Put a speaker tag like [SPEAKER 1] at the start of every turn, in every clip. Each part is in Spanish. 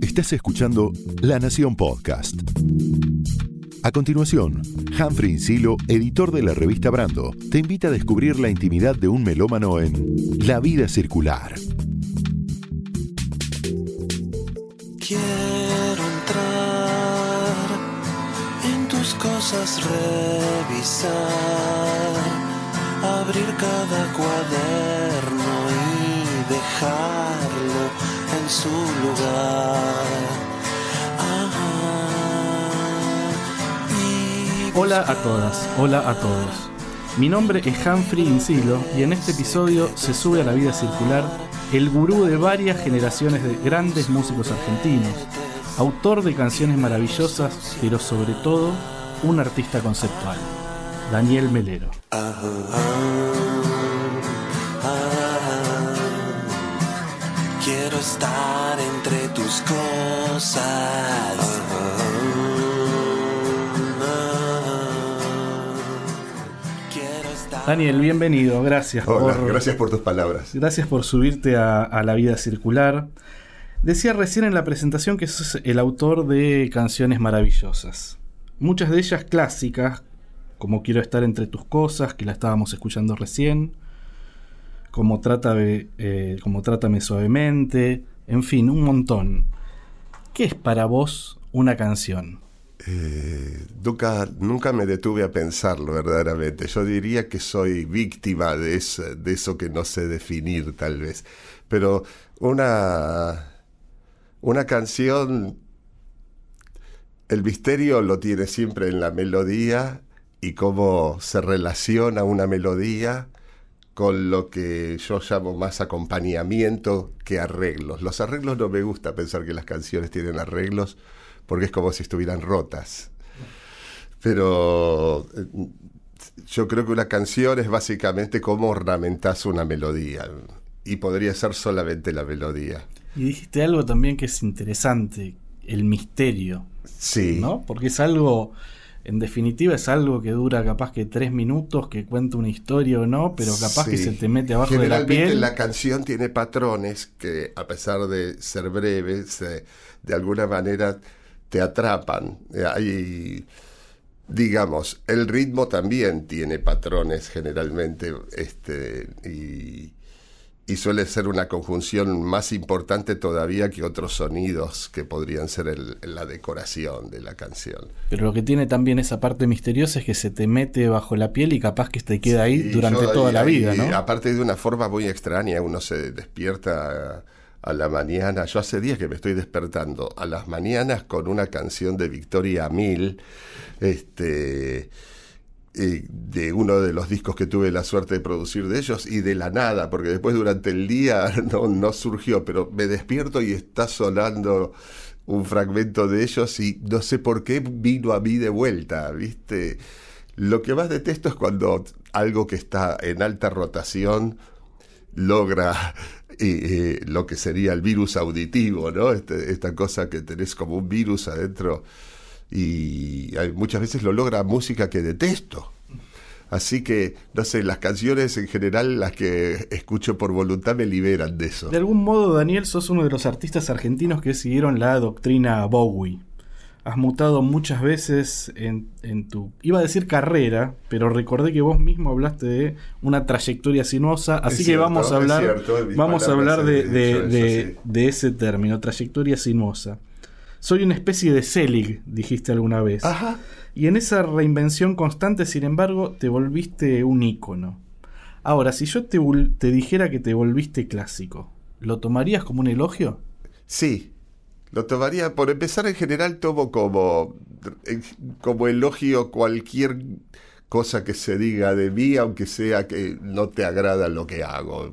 [SPEAKER 1] Estás escuchando La Nación Podcast. A continuación, Humphrey Insilo, editor de la revista Brando, te invita a descubrir la intimidad de un melómano en La vida circular.
[SPEAKER 2] Quiero entrar en tus cosas, revisar, abrir cada cuaderno su lugar.
[SPEAKER 3] Hola a todas, hola a todos. Mi nombre es Humphrey Insilo y en este episodio se sube a la vida circular el gurú de varias generaciones de grandes músicos argentinos, autor de canciones maravillosas, pero sobre todo un artista conceptual, Daniel Melero.
[SPEAKER 2] Estar entre tus cosas.
[SPEAKER 3] Daniel, bienvenido, gracias
[SPEAKER 4] Hola, gracias por tus palabras.
[SPEAKER 3] Gracias por subirte a, la vida circular. Decía recién en la presentación que sos el autor de canciones maravillosas. Muchas de ellas clásicas, como Quiero estar entre tus cosas, que la estábamos escuchando recién, como, trata eh, Trátame suavemente, en fin, un montón. ¿Qué es para vos una canción?
[SPEAKER 4] Eh, nunca, nunca me detuve a pensarlo verdaderamente. Yo diría que soy víctima de eso, de eso que no sé definir tal vez. Pero una, una canción, el misterio lo tiene siempre en la melodía y cómo se relaciona una melodía con lo que yo llamo más acompañamiento que arreglos. Los arreglos no me gusta pensar que las canciones tienen arreglos porque es como si estuvieran rotas. Pero eh, yo creo que una canción es básicamente cómo ornamentas una melodía. Y podría ser solamente la melodía.
[SPEAKER 3] Y dijiste algo también que es interesante, el misterio.
[SPEAKER 4] Sí.
[SPEAKER 3] ¿No? Porque es algo, en definitiva, es algo que dura capaz que tres minutos, que cuenta una historia o no, pero capaz que se te mete abajo de la piel.
[SPEAKER 4] la canción tiene patrones que, a pesar de ser breves, de alguna manera te atrapan. Hay, digamos, el ritmo también tiene patrones generalmente, este, y, suele ser una conjunción más importante todavía que otros sonidos que podrían ser la decoración de la canción.
[SPEAKER 3] Pero lo que tiene también esa parte misteriosa es que se te mete bajo la piel y capaz que te queda ahí durante toda la vida, ¿no?
[SPEAKER 4] Aparte de una forma muy extraña, uno se despierta a la mañana. Yo hace días que me estoy despertando a las mañanas con una canción de Victoria Mil, este, de uno de los discos que tuve la suerte de producir de ellos, y de la nada, porque después durante el día no, no surgió, pero me despierto y está sonando un fragmento de ellos y no sé por qué vino a mí de vuelta, ¿viste? Lo que más detesto es cuando algo que está en alta rotación logra lo que sería el virus auditivo, ¿no? Este, esta cosa que tenés como un virus adentro y muchas veces lo logra música que detesto. Así que, no sé, las canciones en general, las que escucho por voluntad, me liberan de eso.
[SPEAKER 3] De algún modo, Daniel, sos uno de los artistas argentinos que siguieron la doctrina Bowie has mutado muchas veces en, tu, iba a decir carrera, pero recordé que vos mismo hablaste de una trayectoria sinuosa, así que vamos a hablar, vamos a hablar de, ese término, trayectoria sinuosa. Soy una especie de Selig, dijiste alguna vez. Y en esa reinvención constante, sin embargo, te volviste un ícono. Ahora, si yo te, te dijera que te volviste clásico, ¿lo tomarías como un elogio?
[SPEAKER 4] Sí, lo tomaría, por empezar en general, tomo como, como elogio cualquier cosa que se diga de mí, aunque sea que no te agrada lo que hago.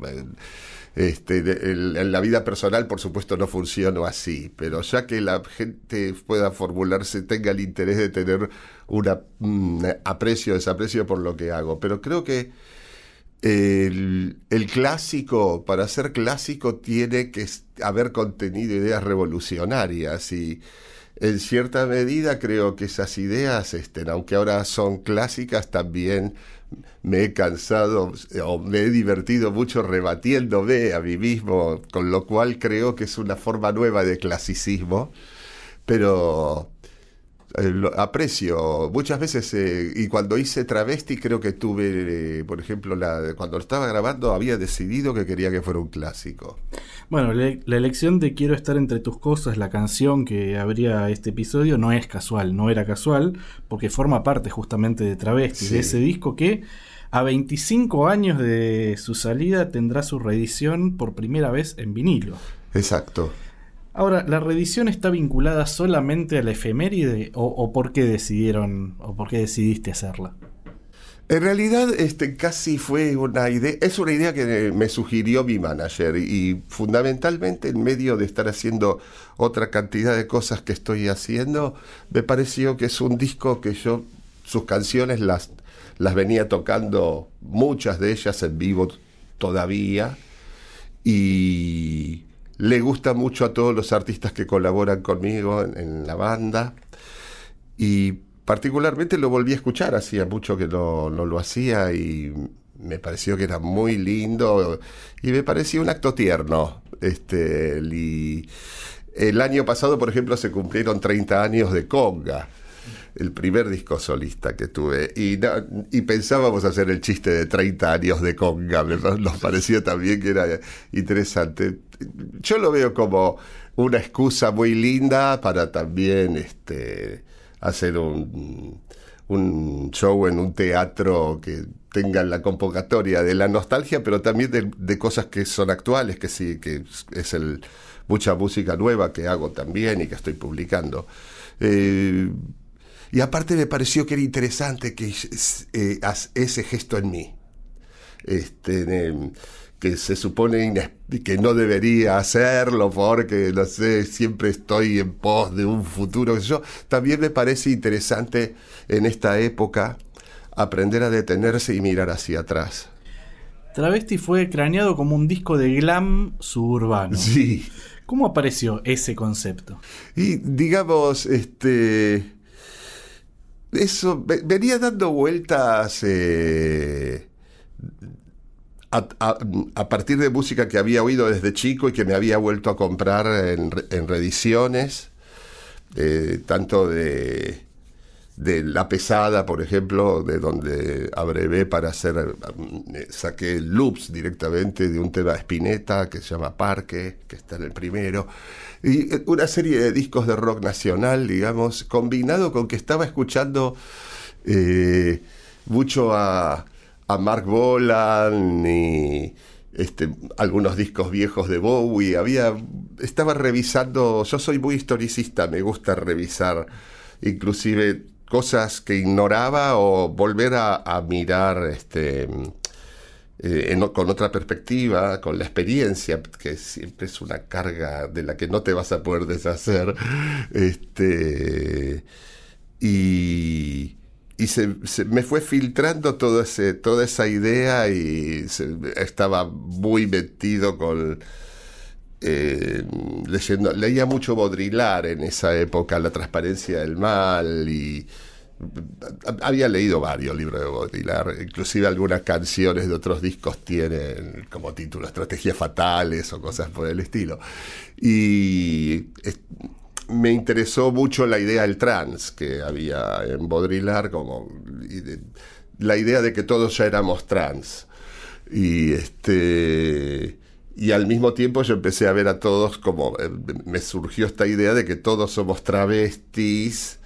[SPEAKER 4] Este, en la vida personal, por supuesto, no funciono así, pero ya que la gente pueda formularse, tenga el interés de tener un aprecio, desaprecio por lo que hago. Pero creo que el, clásico, para ser clásico, tiene que haber contenido ideas revolucionarias y en cierta medida creo que esas ideas, este, aunque ahora son clásicas, también me he cansado o me he divertido mucho rebatiéndome a mí mismo, con lo cual creo que es una forma nueva de clasicismo, pero eh, aprecio. Muchas veces eh, y cuando hice travesti creo que tuve eh, por ejemplo la cuando estaba grabando había decidido que quería que fuera un clásico.
[SPEAKER 3] Bueno la elección de quiero estar entre tus cosas la canción que abría este episodio no es casual no era casual porque forma parte justamente de travesti de ese disco que a 25 años de su salida tendrá su reedición por primera vez en vinilo.
[SPEAKER 4] Exacto
[SPEAKER 3] Ahora, ¿la reedición está vinculada solamente a la efeméride o, por qué decidieron o por qué decidiste hacerla?
[SPEAKER 4] En realidad, este casi fue una idea, es una idea que me sugirió mi manager y fundamentalmente en medio de estar haciendo otra cantidad de cosas que estoy haciendo, me pareció que es un disco que yo, sus canciones las, las venía tocando, muchas de ellas en vivo todavía, y le gusta mucho a todos los artistas que colaboran conmigo en, la banda. Y particularmente lo volví a escuchar, hacía mucho que no, lo hacía y me pareció que era muy lindo y me parecía un acto tierno. Este, el año pasado, por ejemplo, se cumplieron 30 años de Conga el primer disco solista que tuve. Y, y pensábamos hacer el chiste de 30 años de conga, nos pareció también que era interesante. Yo lo veo como una excusa muy linda para también este, hacer un, un show en un teatro que tenga la convocatoria de la nostalgia, pero también de, cosas que son actuales, que sí, que es el, mucha música nueva que hago también y que estoy publicando. Eh, y aparte me pareció que era interesante que eh, ese gesto en mí, este, que se supone que no debería hacerlo porque, no sé, siempre estoy en pos de un futuro. Yo, también me parece interesante en esta época aprender a detenerse y mirar hacia atrás.
[SPEAKER 3] Travesti fue craneado como un disco de glam suburbano.
[SPEAKER 4] Sí.
[SPEAKER 3] ¿Cómo apareció ese concepto?
[SPEAKER 4] Y digamos, este eso venía dando vueltas eh, a, partir de música que había oído desde chico y que me había vuelto a comprar en, en reediciones, eh, tanto de, de La Pesada, por ejemplo, de donde abrevé para hacer, eh, saqué loops directamente de un tema de Spinetta que se llama Parque, que está en el primero y eh, una serie de discos de rock nacional, digamos, combinado con que estaba escuchando mucho a, a Mark Bolan y este, algunos discos viejos de Bowie. Había, estaba revisando, yo soy muy historicista, me gusta revisar inclusive cosas que ignoraba o volver a, mirar este, eh, con otra perspectiva, con la experiencia, que siempre es una carga de la que no te vas a poder deshacer. Este, y, y se, me fue filtrando todo ese, toda esa idea y estaba muy metido con... Eh, leyendo, leía mucho Baudrillard en esa época, La transparencia del mal y había leído varios libros de Baudrillard, inclusive algunas canciones de otros discos tienen como título Estrategias Fatales o cosas por el estilo. Y me interesó mucho la idea del trans que había en Baudrillard, como la idea de que todos ya éramos trans. Y este y al mismo tiempo yo empecé a ver a todos como eh, me surgió esta idea de que todos somos travestis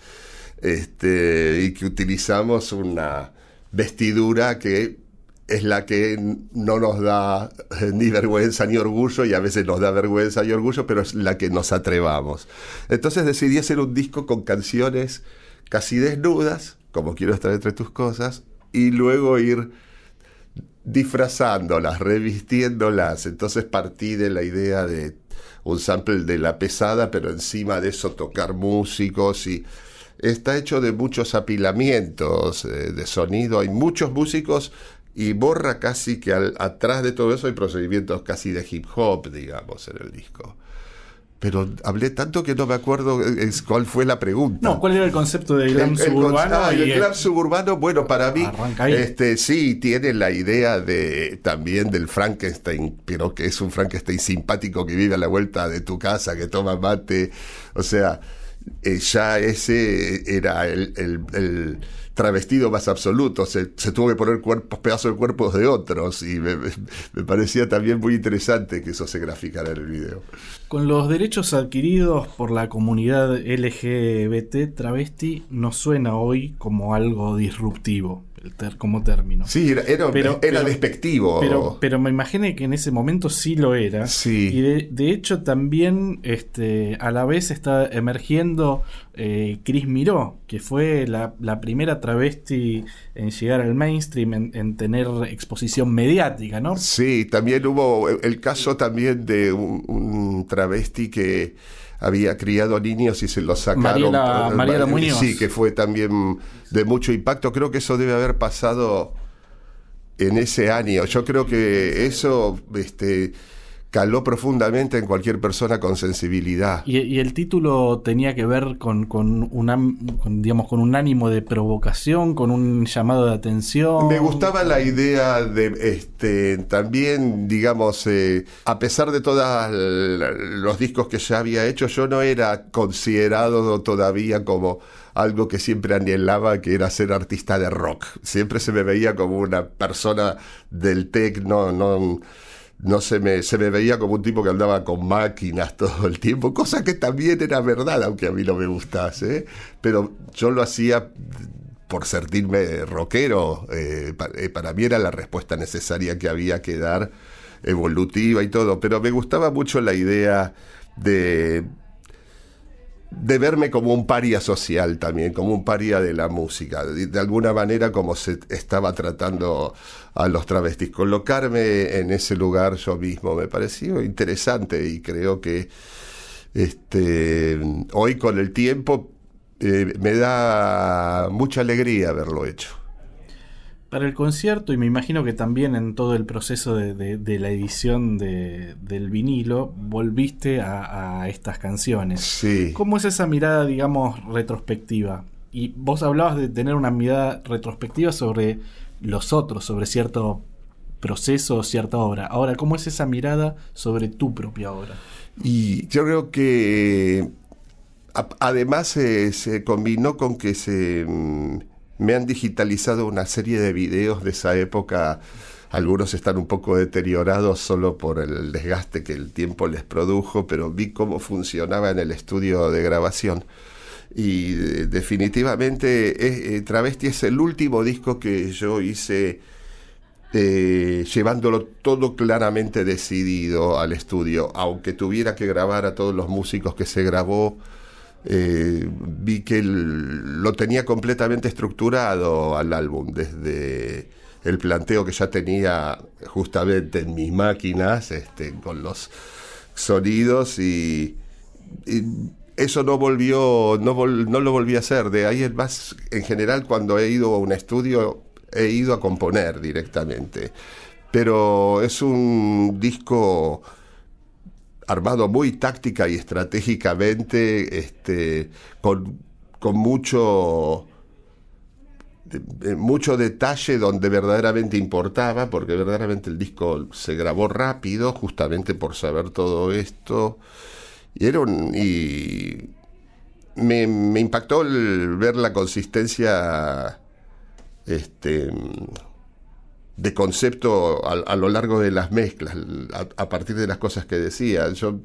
[SPEAKER 4] este, y que utilizamos una vestidura que es la que no nos da ni vergüenza ni orgullo y a veces nos da vergüenza y orgullo, pero es la que nos atrevamos. Entonces decidí hacer un disco con canciones casi desnudas, como quiero estar entre tus cosas, y luego ir disfrazándolas, revistiéndolas. Entonces partí de la idea de un sample de la pesada, pero encima de eso tocar músicos y está hecho de muchos apilamientos eh, de sonido, hay muchos músicos y borra casi que al, atrás de todo eso hay procedimientos casi de hip hop, digamos, en el disco. pero hablé tanto que no me acuerdo eh, es, cuál fue la pregunta.
[SPEAKER 3] No, ¿cuál era el concepto de glam
[SPEAKER 4] El, el
[SPEAKER 3] suburbano?
[SPEAKER 4] con- ah,
[SPEAKER 3] y
[SPEAKER 4] el
[SPEAKER 3] el-
[SPEAKER 4] glam suburbano, bueno, para mí, este, sí, tiene la idea de también del Frankenstein, pero que es un Frankenstein simpático que vive a la vuelta de tu casa, que toma mate, o sea, eh, ya ese era el, el- travestido más absoluto, se, tuvo que poner cuerpos, pedazos de cuerpos de otros, y me, me- parecía también muy interesante que eso se graficara en el video.
[SPEAKER 3] Con los derechos adquiridos por la comunidad LGBT travesti nos suena hoy como algo disruptivo, ter- como término.
[SPEAKER 4] Sí, era, era,
[SPEAKER 3] Pero-
[SPEAKER 4] era
[SPEAKER 3] pero-
[SPEAKER 4] despectivo.
[SPEAKER 3] Pero, pero me imaginé que en ese momento sí lo era.
[SPEAKER 4] Sí.
[SPEAKER 3] Y de, de hecho también este, a la vez está emergiendo eh, Chris Miró, que fue la, la primera travesti en llegar al mainstream, en, en tener exposición mediática, ¿no?
[SPEAKER 4] Sí, también hubo el caso también de un, un travesti que había criado niños y se los sacaron.
[SPEAKER 3] Mariela- Mariela
[SPEAKER 4] eh,
[SPEAKER 3] Muñoz.
[SPEAKER 4] Sí, que fue también de mucho impacto. Creo que eso debe haber pasado en ese año. Yo creo que eso este, caló profundamente en cualquier persona con sensibilidad.
[SPEAKER 3] Y, y el título tenía que ver con, con, un am- con, digamos, con un ánimo de provocación, con un llamado de atención.
[SPEAKER 4] Me gustaba la idea de este también, digamos, eh, a pesar de todos los discos que ya había hecho, yo no era considerado todavía como algo que siempre anhelaba, que era ser artista de rock. Siempre se me veía como una persona del techno, no, no se me, se me veía como un tipo que andaba con máquinas todo el tiempo, cosa que también era verdad, aunque a mí no me gustase. Pero yo lo hacía por sentirme rockero, eh, eh, para mí era la respuesta necesaria que había que dar, evolutiva y todo, pero me gustaba mucho la idea de, de verme como un paria social también, como un paria de la música, de, alguna manera como se estaba tratando a los travestis. Colocarme en ese lugar yo mismo me pareció interesante y creo que este, hoy con el tiempo eh, me da mucha alegría haberlo hecho.
[SPEAKER 3] Para el concierto, y me imagino que también en todo el proceso de, de- de la edición de- del vinilo, volviste a, a estas canciones.
[SPEAKER 4] Sí.
[SPEAKER 3] ¿Cómo es esa mirada, digamos, retrospectiva? Y vos hablabas de tener una mirada retrospectiva sobre los otros, sobre cierto proceso o cierta obra. Ahora, ¿cómo es esa mirada sobre tu propia obra?
[SPEAKER 4] Y yo creo que a- además se, se combinó con que se mm, me han digitalizado una serie de videos de esa época. Algunos están un poco deteriorados solo por el desgaste que el tiempo les produjo, pero vi cómo funcionaba en el estudio de grabación. Y eh, definitivamente eh, Travesti es el último disco que yo hice eh, llevándolo todo claramente decidido al estudio, aunque tuviera que grabar a todos los músicos que se grabó, eh, vi que lo tenía completamente estructurado al álbum, desde el planteo que ya tenía justamente en mis máquinas, este, con los sonidos y, eso no volvió, no, lo volví a hacer. De ahí el más, en general, cuando he ido a un estudio, he ido a componer directamente. Pero es un disco armado muy táctica y estratégicamente, este, con, con mucho mucho detalle donde verdaderamente importaba, porque verdaderamente el disco se grabó rápido, justamente por saber todo esto. Y. Y me, me impactó el ver la consistencia este, de concepto a, a lo largo de las mezclas, a, partir de las cosas que decía. Yo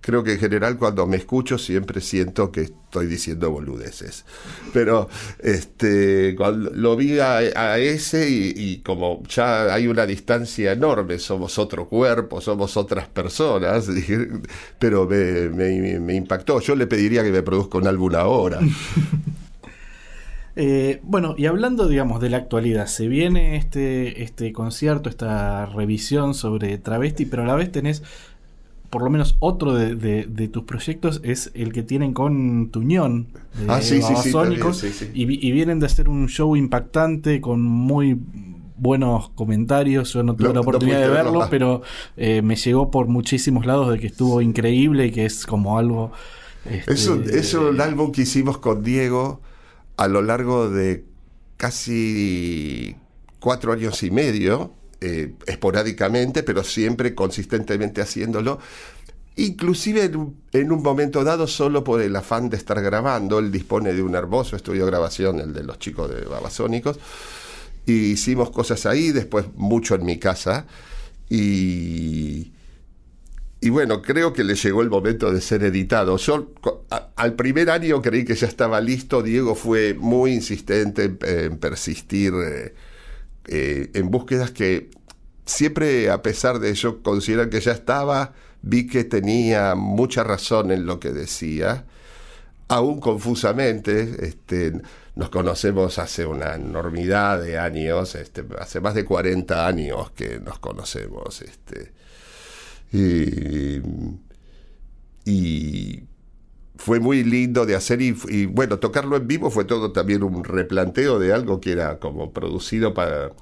[SPEAKER 4] creo que en general cuando me escucho siempre siento que estoy diciendo boludeces. Pero este cuando lo vi a, ese y, como ya hay una distancia enorme, somos otro cuerpo, somos otras personas, pero me- me impactó. Yo le pediría que me produzca un álbum ahora.
[SPEAKER 3] Eh, bueno, y hablando, digamos, de la actualidad, se viene este, este concierto, esta revisión sobre travesti, pero a la vez tenés, por lo menos otro de, de- de tus proyectos es el que tienen con Tuñón, de
[SPEAKER 4] Ah, sí, sí, sí,
[SPEAKER 3] Babasónicos,
[SPEAKER 4] también, sí, sí.
[SPEAKER 3] Y, vi- y vienen de hacer un show impactante con muy buenos comentarios. Yo no tuve la
[SPEAKER 4] no
[SPEAKER 3] oportunidad de verlo,
[SPEAKER 4] verlo,
[SPEAKER 3] pero eh, me llegó por muchísimos lados de que estuvo increíble y que es como algo. este,
[SPEAKER 4] Es un, es un álbum que hicimos con Diego a lo largo de casi cuatro años y medio, eh, esporádicamente, pero siempre consistentemente haciéndolo. Inclusive en un, en un momento dado, solo por el afán de estar grabando, él dispone de un hermoso estudio de grabación, el de los chicos de Babasónicos, y hicimos cosas ahí, después mucho en mi casa, y, y bueno, creo que le llegó el momento de ser editado. Yo al primer año creí que ya estaba listo. Diego fue muy insistente en, persistir eh, eh, en búsquedas que siempre, a pesar de yo considerar que ya estaba, vi que tenía mucha razón en lo que decía. Aún confusamente, este, nos conocemos hace una enormidad de años, este, hace más de 40 años que nos conocemos. Este, y fue muy lindo de hacer y, bueno, tocarlo en vivo fue todo también un replanteo de algo que era como producido para,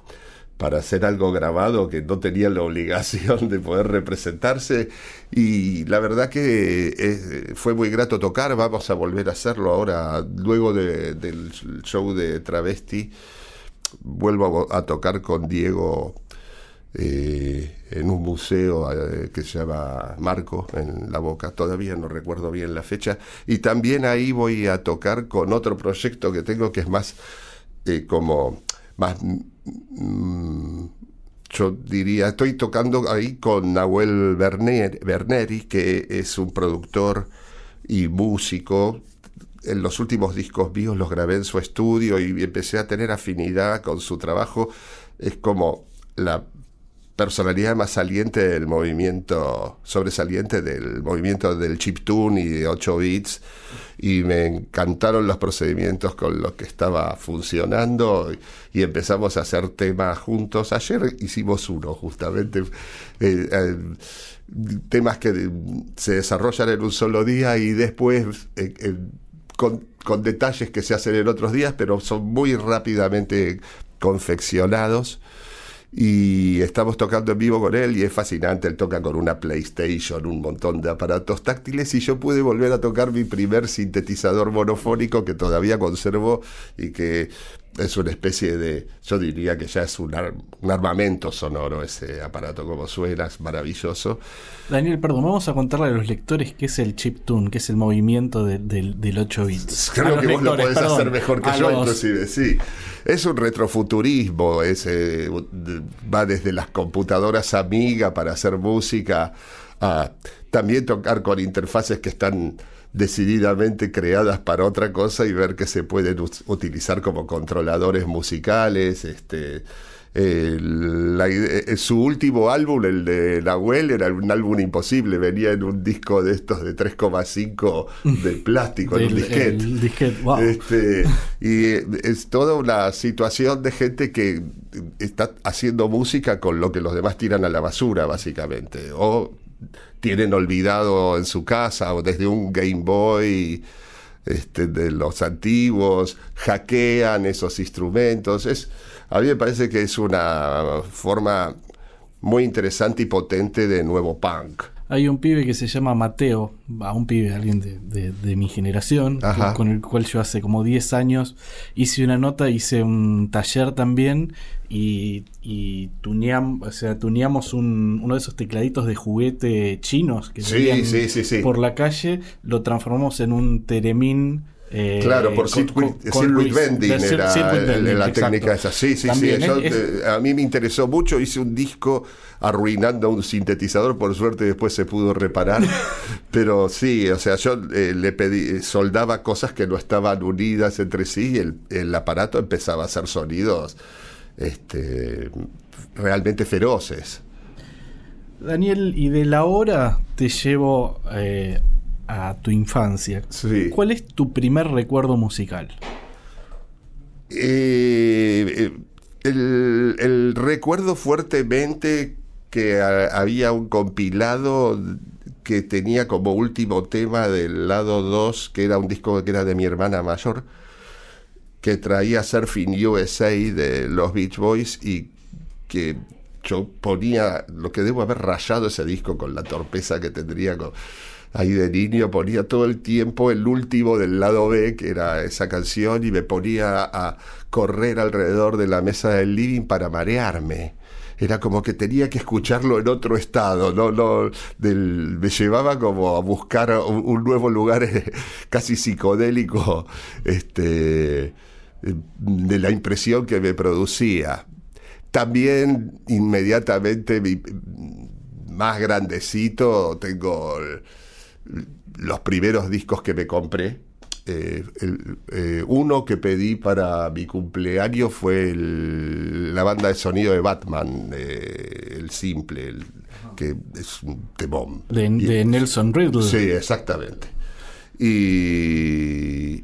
[SPEAKER 4] para hacer algo grabado que no tenía la obligación de poder representarse. Y la verdad que fue muy grato tocar, vamos a volver a hacerlo ahora luego de- del show de Travesti, vuelvo a tocar con Diego eh, en un museo eh, que se llama Marco, en La Boca, todavía no recuerdo bien la fecha, y también ahí voy a tocar con otro proyecto que tengo que es más eh, como, más, mm, yo diría, estoy tocando ahí con Nahuel Berner- Berneri, que es un productor y músico. En los últimos discos míos los grabé en su estudio y empecé a tener afinidad con su trabajo. Es como la personalidad más saliente del movimiento, sobresaliente del movimiento del chiptune y de 8 bits, y me encantaron los procedimientos con los que estaba funcionando, y, y empezamos a hacer temas juntos. Ayer hicimos uno, justamente, eh, eh, temas que se desarrollan en un solo día y después... eh, con detalles que se hacen en otros días, pero son muy rápidamente confeccionados y estamos tocando en vivo con él y es fascinante, él toca con una PlayStation, un montón de aparatos táctiles y yo pude volver a tocar mi primer sintetizador monofónico que todavía conservo y que es una especie de, yo diría que ya es un, ar- un armamento sonoro ese aparato como suena, es maravilloso.
[SPEAKER 3] Daniel, perdón, vamos a contarle a los lectores qué es el chiptune, qué es el movimiento de- del, del 8 bits.
[SPEAKER 4] Creo que vos lo podés
[SPEAKER 3] perdón,
[SPEAKER 4] hacer mejor que yo,
[SPEAKER 3] los-
[SPEAKER 4] inclusive, sí. Es un retrofuturismo, es, eh, va desde las computadoras Amiga para hacer música, a también tocar con interfaces que están decididamente creadas para otra cosa y ver que se pueden utilizar como controladores musicales, este... eh, la eh, su último álbum, el de Nahuel, era un álbum imposible. Venía en un disco de estos de 3,5 de plástico, en un disquete.
[SPEAKER 3] el disquete, wow.
[SPEAKER 4] Este, y eh, es toda una situación de gente que está haciendo música con lo que los demás tiran a la basura, básicamente. O tienen olvidado en su casa, o desde un Game Boy este, de los antiguos, hackean esos instrumentos. A mí me parece que es una forma muy interesante y potente de nuevo punk.
[SPEAKER 3] Hay un pibe que se llama Mateo, a un pibe, alguien de, de- de mi generación,
[SPEAKER 4] Ajá.
[SPEAKER 3] con el cual yo hace como 10 años hice una nota, hice un taller también y, y tuneam- o sea, tuneamos un- uno de esos tecladitos de juguete chinos que
[SPEAKER 4] sí, sí.
[SPEAKER 3] por la calle, lo transformamos en un teremín. Eh,
[SPEAKER 4] Claro, por
[SPEAKER 3] con-
[SPEAKER 4] circuit,
[SPEAKER 3] con- con
[SPEAKER 4] circuit
[SPEAKER 3] Luis.
[SPEAKER 4] bending era
[SPEAKER 3] circuit
[SPEAKER 4] el-
[SPEAKER 3] bending,
[SPEAKER 4] la
[SPEAKER 3] exacto.
[SPEAKER 4] técnica esa. Sí, sí,
[SPEAKER 3] También,
[SPEAKER 4] sí.
[SPEAKER 3] es-
[SPEAKER 4] eh, a mí me interesó mucho. Hice un disco arruinando un sintetizador. Por suerte después se pudo reparar. Pero sí, o sea, yo eh, le pedí, soldaba cosas que no estaban unidas entre sí y el, el aparato empezaba a hacer sonidos este, realmente feroces.
[SPEAKER 3] Daniel, y de la hora te llevo eh, a tu infancia.
[SPEAKER 4] Sí.
[SPEAKER 3] ¿Cuál es tu primer recuerdo musical?
[SPEAKER 4] Eh, eh, el, el recuerdo fuertemente que a- había un compilado que tenía como último tema del lado 2, que era un disco que era de mi hermana mayor, que traía Surfing USA de los Beach Boys y que yo ponía, lo que debo haber rayado ese disco con la torpeza que tendría con, ahí de niño, ponía todo el tiempo el último del lado B, que era esa canción, y me ponía a correr alrededor de la mesa del living para marearme. Era como que tenía que escucharlo en otro estado, no, no, me llevaba como a buscar un, nuevo lugar casi psicodélico, este, de la impresión que me producía. También inmediatamente más grandecito tengo los primeros discos que me compré. Eh, el- eh, uno que pedí para mi cumpleaños fue el- la banda de sonido de Batman, eh, el simple, el- que es un temón.
[SPEAKER 3] De,
[SPEAKER 4] Y-
[SPEAKER 3] de Nelson Riddle.
[SPEAKER 4] Sí, exactamente. Y.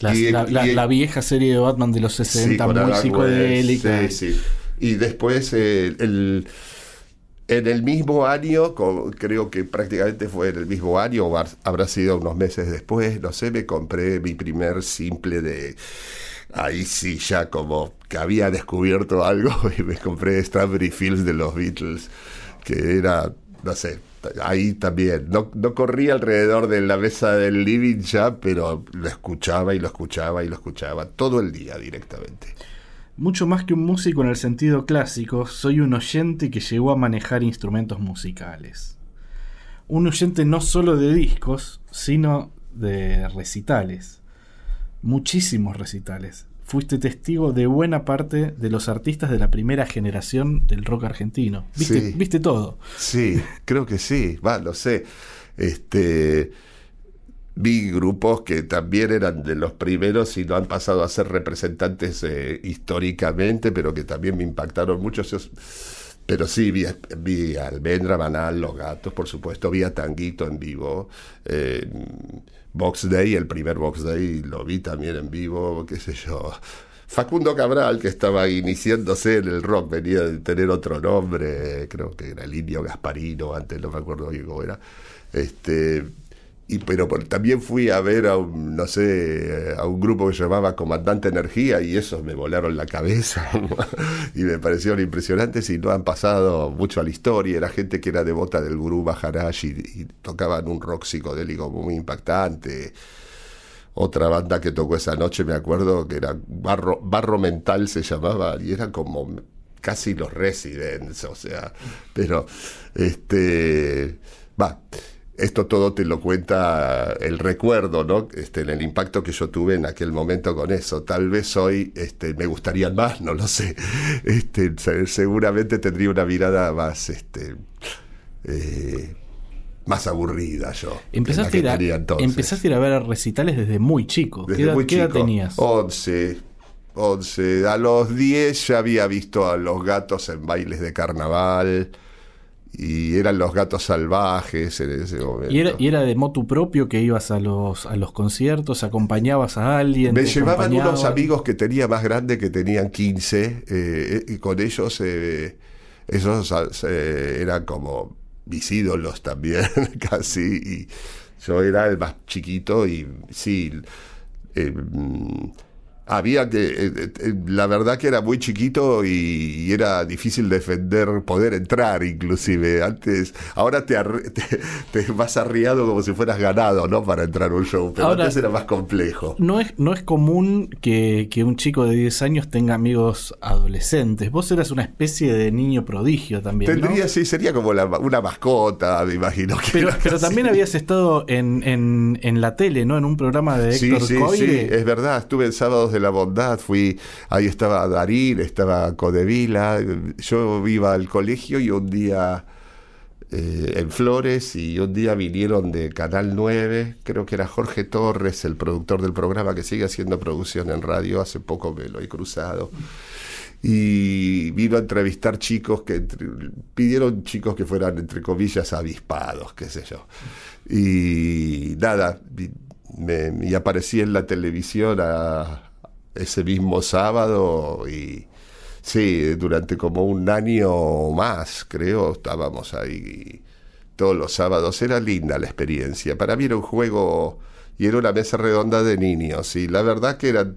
[SPEAKER 3] La, la-
[SPEAKER 4] y-
[SPEAKER 3] la vieja serie de Batman de los
[SPEAKER 4] Sí,
[SPEAKER 3] 60,
[SPEAKER 4] con
[SPEAKER 3] muy psicodélica.
[SPEAKER 4] Sí, sí. Y después, eh, el, en el mismo año, co- creo que prácticamente fue en el mismo año, o habrá sido unos meses después, no sé, me compré mi primer simple de. Ahí sí, ya como que había descubierto algo y me compré Strawberry Fields de los Beatles, que era, no sé, ahí también. No, no corría alrededor de la mesa del living ya, pero lo escuchaba y lo escuchaba y lo escuchaba todo el día directamente.
[SPEAKER 3] Mucho más que un músico en el sentido clásico, soy un oyente que llegó a manejar instrumentos musicales. Un oyente no solo de discos, sino de recitales. Muchísimos recitales. Fuiste testigo de buena parte de los artistas de la primera generación del rock argentino. Viste,
[SPEAKER 4] Sí.
[SPEAKER 3] viste todo.
[SPEAKER 4] Sí, creo que sí, va, lo sé. Este vi grupos que también eran de los primeros y no han pasado a ser representantes eh, históricamente, pero que también me impactaron mucho. Pero sí, vi, vi a Almendra, Manal, Los Gatos, por supuesto, vi a Tanguito en vivo. eh, Box Day, el primer Box Day, lo vi también en vivo, qué sé yo. Facundo Cabral, que estaba iniciándose en el rock, venía de tener otro nombre, creo que era el Indio Gasparino, antes no me acuerdo bien cómo era. Este, y, pero también fui a ver a un, no sé, a un grupo que se llamaba Comandante Energía y esos me volaron la cabeza y me parecieron impresionantes y no han pasado mucho a la historia. Era gente que era devota del gurú Maharaj y, y tocaban un rock psicodélico muy impactante. Otra banda que tocó esa noche, me acuerdo, que era Barro, Barro Mental se llamaba, y eran como casi los Residents, o sea, pero este va. Esto todo te lo cuenta el recuerdo, ¿no? Este, en el impacto que yo tuve en aquel momento con eso. Tal vez hoy este, me gustarían más, no lo sé. Este, se- seguramente tendría una mirada más, este, eh, más aburrida yo.
[SPEAKER 3] Empezaste, a ir a, empezaste a ir a ver recitales desde muy chico. ¿Qué
[SPEAKER 4] Desde
[SPEAKER 3] edad,
[SPEAKER 4] muy
[SPEAKER 3] qué edad
[SPEAKER 4] chico.
[SPEAKER 3] tenías?
[SPEAKER 4] 11. 11. A los 10 ya había visto a los gatos en bailes de carnaval. Y eran los gatos salvajes en ese momento.
[SPEAKER 3] ¿Y era, y era de motu propio que ibas a los, a los conciertos, acompañas a alguien?
[SPEAKER 4] Me llevaban unos amigos que tenía más grande que tenían 15. eh, y con ellos, eh, esos eh, eran como mis ídolos también, casi. Y yo era el más chiquito y sí. eh, había que, eh, eh, la verdad que era muy chiquito y, y era difícil defender, poder entrar inclusive. Antes, ahora te, te, te vas arriado como si fueras ganado, ¿no? Para entrar a un show, pero
[SPEAKER 3] Ahora-
[SPEAKER 4] antes era más complejo.
[SPEAKER 3] No es, no es común que, que un chico de 10 años tenga amigos adolescentes. Vos eras una especie de niño prodigio también. ¿no?
[SPEAKER 4] Tendría, sí, sería como la- una mascota, me imagino. Que
[SPEAKER 3] Pero, pero también habías estado en, en, en la tele, ¿no? En un programa de
[SPEAKER 4] Sí,
[SPEAKER 3] Héctor
[SPEAKER 4] sí, sí,
[SPEAKER 3] Coire.
[SPEAKER 4] es verdad. Estuve en Sábados de la Bondad, fui, ahí estaba Darín, estaba Codevila. Yo iba al colegio y un día eh, en Flores y un día vinieron de Canal 9, creo que era Jorge Torres, el productor del programa que sigue haciendo producción en radio, hace poco me lo he cruzado. Y vino a entrevistar chicos que pidieron chicos que fueran, entre comillas, avispados, qué sé yo. Y nada, me, aparecí en la televisión a- ese mismo sábado y sí, durante como un año más, creo, estábamos ahí todos los sábados. Era linda la experiencia. Para mí era un juego y era una mesa redonda de niños y la verdad que eran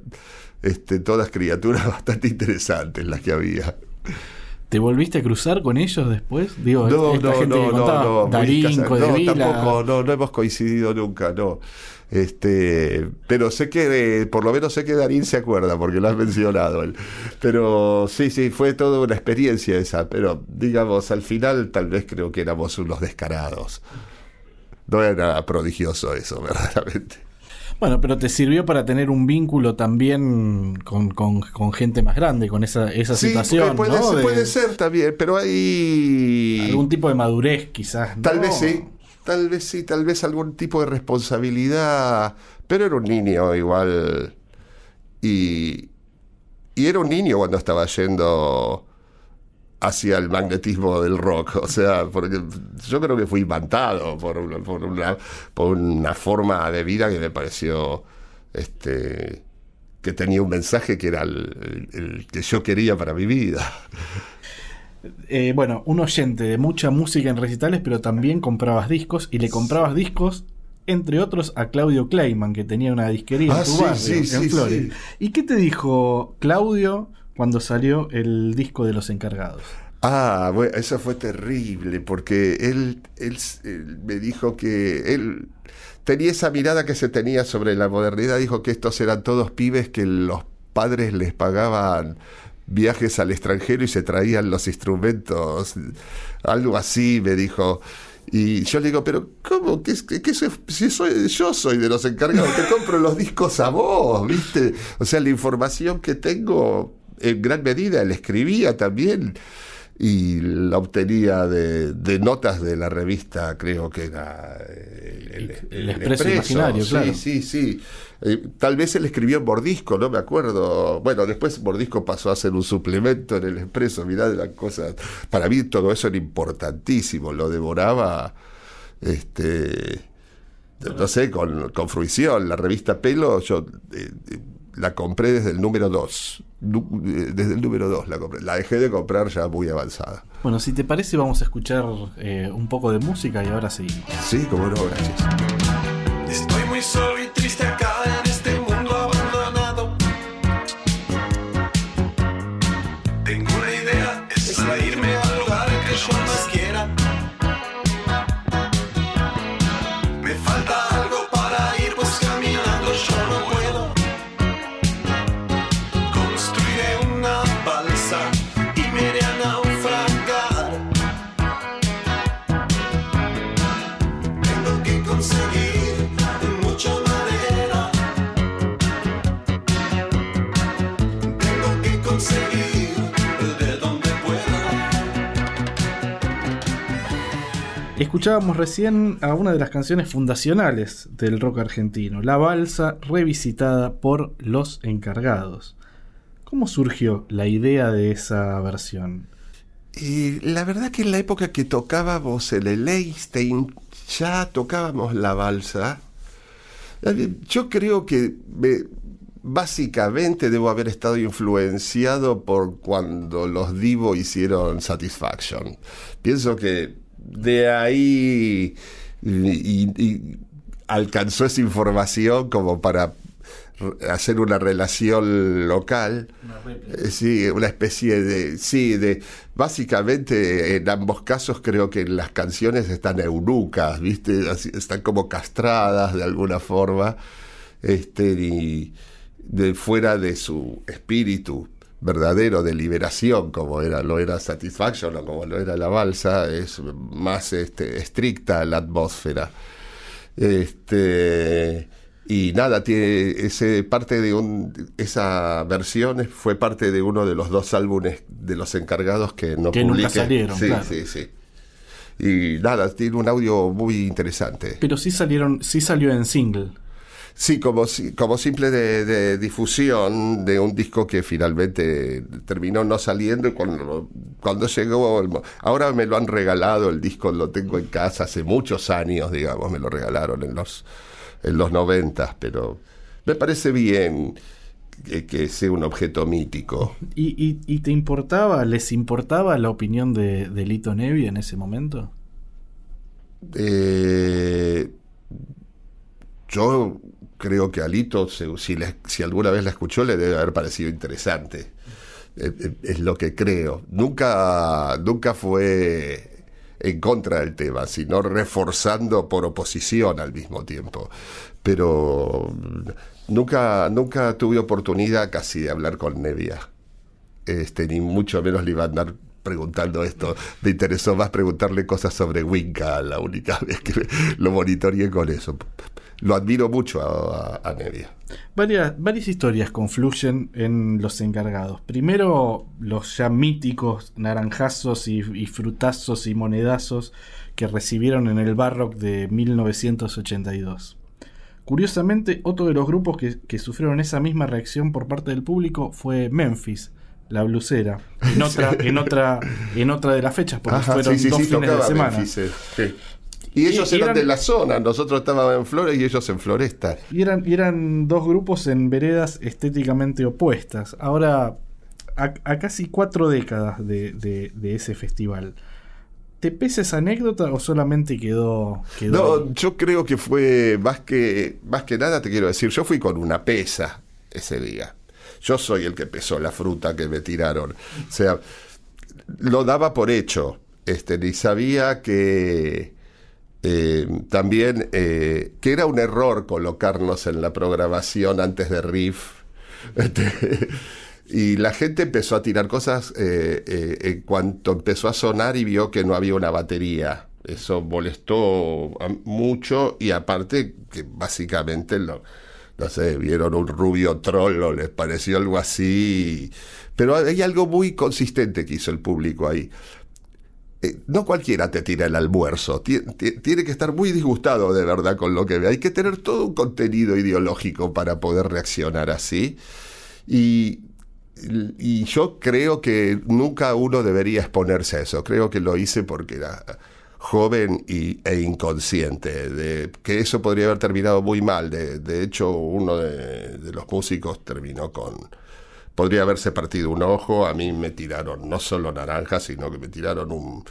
[SPEAKER 4] este, todas criaturas bastante interesantes las que había.
[SPEAKER 3] ¿Te volviste a cruzar con ellos después? Digo,
[SPEAKER 4] No,
[SPEAKER 3] esta
[SPEAKER 4] no,
[SPEAKER 3] gente
[SPEAKER 4] no, no,
[SPEAKER 3] contaba,
[SPEAKER 4] no,
[SPEAKER 3] Codevila.
[SPEAKER 4] no, tampoco, no, no hemos coincidido nunca, no. Este, pero sé que, eh, por lo menos sé que Darín se acuerda, porque lo has mencionado él. Pero sí, sí, fue toda una experiencia esa, pero digamos, al final tal vez creo que éramos unos descarados. No era nada prodigioso eso, verdaderamente.
[SPEAKER 3] Bueno, pero te sirvió para tener un vínculo también con, con- con gente más grande, con esa, esa
[SPEAKER 4] Sí,
[SPEAKER 3] situación,
[SPEAKER 4] puede,
[SPEAKER 3] ¿no?
[SPEAKER 4] ser-
[SPEAKER 3] De
[SPEAKER 4] puede ser también, pero hay...
[SPEAKER 3] Algún tipo de madurez, quizás. ¿no?
[SPEAKER 4] Tal vez sí, tal vez sí, tal vez algún tipo de responsabilidad, pero era un niño igual. Y, y era un niño cuando estaba yendo hacia el magnetismo del rock, o sea, porque yo creo que fui imantado por una, por una, por una forma de vida que me pareció este que tenía un mensaje que era el- el- el que yo quería para mi vida.
[SPEAKER 3] Eh, bueno, un oyente de mucha música en recitales, pero también comprabas discos y le comprabas discos, entre otros, a Claudio Kleiman, que tenía una disquería
[SPEAKER 4] Ah,
[SPEAKER 3] en tu
[SPEAKER 4] sí,
[SPEAKER 3] barrio,
[SPEAKER 4] sí,
[SPEAKER 3] en
[SPEAKER 4] sí,
[SPEAKER 3] Florida. ¿Y qué te dijo Claudio cuando salió el disco de los encargados?
[SPEAKER 4] Ah, bueno, eso fue terrible, porque él, él, me dijo que él tenía esa mirada que se tenía sobre la modernidad, dijo que estos eran todos pibes que los padres les pagaban viajes al extranjero y se traían los instrumentos, algo así, me dijo. Y yo le digo, pero ¿cómo? ¿Qué, qué- qué si soy, yo soy de los encargados, te compro los discos a vos, ¿viste? O sea, la información que tengo, en gran medida, él escribía también y la obtenía de, de notas de la revista, creo que era eh, el,
[SPEAKER 3] El Expreso Imaginario,
[SPEAKER 4] sí,
[SPEAKER 3] claro.
[SPEAKER 4] Sí, sí, Eh, tal vez él escribió en Mordisco, no me acuerdo. Bueno, después Mordisco pasó a ser un suplemento en el Expreso, mirá de las cosas. Para mí todo eso era importantísimo, lo devoraba, este, no sé, con, con fruición. La revista Pelo, yo eh, la compré desde el número 2. Desde el número 2 la compré. La dejé de comprar ya muy avanzada.
[SPEAKER 3] Bueno, si te parece, vamos a escuchar eh, un poco de música y ahora seguimos.
[SPEAKER 4] Sí, como no, gracias.
[SPEAKER 2] Estoy muy solo y triste
[SPEAKER 3] Escuchábamos recién a una de las canciones fundacionales del rock argentino, La Balsa, revisitada por Los Encargados. ¿Cómo surgió la idea de esa versión?
[SPEAKER 4] Y la verdad que en la época que tocábamos el Einstein, ya tocábamos la balsa. Yo creo que me- básicamente debo haber estado influenciado por cuando los Divo hicieron Satisfaction. Pienso que de ahí y- y- y alcanzó esa información como para hacer una relación local. Eh, Sí, una especie de. Sí, de. Básicamente, en ambos casos, creo que las canciones están eunucas, ¿viste? Así, están como castradas de alguna forma. Este, y de fuera de su espíritu verdadero de liberación, como era, lo era Satisfaction o como lo era la balsa, es más este, estricta la atmósfera. Este y nada, tiene ese parte de un esa versión fue parte de uno de los dos álbumes de los encargados que no
[SPEAKER 3] Que nunca salieron,
[SPEAKER 4] Sí,
[SPEAKER 3] claro.
[SPEAKER 4] sí, sí. Y nada, tiene un audio muy interesante.
[SPEAKER 3] Pero sí salieron, sí salió en single.
[SPEAKER 4] Sí, como, como simple de, de difusión de un disco que finalmente terminó no saliendo y cuando, cuando llegó, ahora me lo han regalado, el disco lo tengo en casa hace muchos años, digamos, me lo regalaron en los, en los noventas, pero me parece bien que, que sea un objeto mítico.
[SPEAKER 3] ¿Y, y, y te importaba, les importaba la opinión de, de Lito Nevi en ese momento?
[SPEAKER 4] Eh, yo creo que a Lito, se- si, la- si alguna vez la escuchó, le debe haber parecido interesante. eh, eh, es lo que creo. Nunca, nunca fue en contra del tema, sino reforzando por oposición al mismo tiempo. Pero mm, nunca, nunca tuve oportunidad casi de hablar con Nevia. Este, ni mucho menos le iba a andar preguntando esto. Me interesó más preguntarle cosas sobre Winca la única vez que lo monitoreé con eso. Lo admiro mucho a, a, a Nevia.
[SPEAKER 3] Varias, varias historias confluyen en los encargados. Primero, los ya míticos naranjazos y, y frutazos y monedazos que recibieron en el Barrock de 1982. Curiosamente, otro de los grupos que, que, sufrieron esa misma reacción por parte del público fue Memphis, la blusera, en otra, en otra, en otra de las fechas, porque
[SPEAKER 4] Ajá,
[SPEAKER 3] fueron
[SPEAKER 4] sí, sí,
[SPEAKER 3] dos
[SPEAKER 4] sí,
[SPEAKER 3] fines de semana.
[SPEAKER 4] Memphis, eh, sí. Y ellos
[SPEAKER 3] Y
[SPEAKER 4] eran,
[SPEAKER 3] eran-
[SPEAKER 4] de la zona, nosotros estábamos en Flores y ellos en Floresta.
[SPEAKER 3] Y eran, eran dos grupos en veredas estéticamente opuestas. Ahora, a, a casi cuatro décadas de, de- de ese festival. ¿Te pesa esa anécdota o solamente quedó.? quedó?
[SPEAKER 4] No, yo creo que fue más que, más que nada, te quiero decir, yo fui con una pesa ese día. Yo soy el que pesó la fruta que me tiraron. O sea, lo daba por hecho. Este, ni sabía que eh, también eh, que era un error colocarnos en la programación antes de Riff. Y la gente empezó a tirar cosas eh, en cuanto empezó a sonar y vio que no había una batería. Eso molestó mucho y aparte que básicamente no sé, vieron un rubio troll o les pareció algo así. Pero hay algo muy consistente que hizo el público ahí. Eh, no cualquiera te tira el almuerzo. Ti- ti- Tiene que estar muy disgustado de verdad con lo que ve. Hay que tener todo un contenido ideológico para poder reaccionar así. Y, yo creo que nunca uno debería exponerse a eso. Creo que lo hice porque era joven y, e inconsciente. De, que eso podría haber terminado muy mal. De, hecho, uno de los músicos terminó con, podría haberse partido un ojo, a mí me tiraron no solo naranjas, sino que me tiraron un,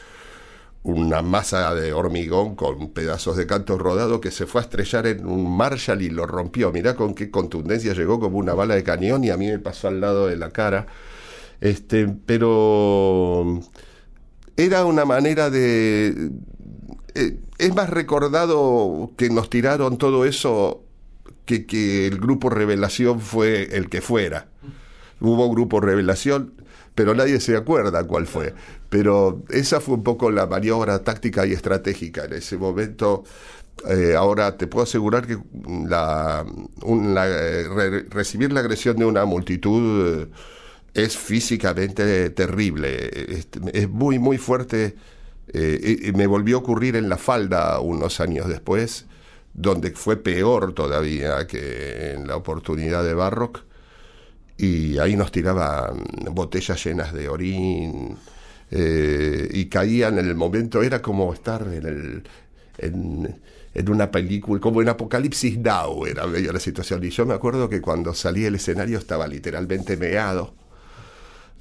[SPEAKER 4] una masa de hormigón con pedazos de canto rodado que se fue a estrellar en un Marshall y lo rompió. Mirá con qué contundencia llegó como una bala de cañón y a mí me pasó al lado de la cara. Este, pero era una manera de... eh, es más recordado que nos tiraron todo eso que, que el grupo Revelación fue el que fuera. Hubo grupo Revelación, pero nadie se acuerda cuál fue. Pero esa fue un poco la maniobra táctica y estratégica en ese momento. Eh, ahora te puedo asegurar que la, eh, re- recibir la agresión de una multitud eh, es físicamente terrible. Este, Es, muy, muy fuerte. Y me volvió a ocurrir en la falda unos años después, donde fue peor todavía que en la oportunidad de Barrock y ahí nos tiraban botellas llenas de orín eh, y caían en el momento, era como estar en, el, en, en una película, como en Apocalipsis Now era medio la situación. Y yo me acuerdo que cuando salí del escenario estaba literalmente meado.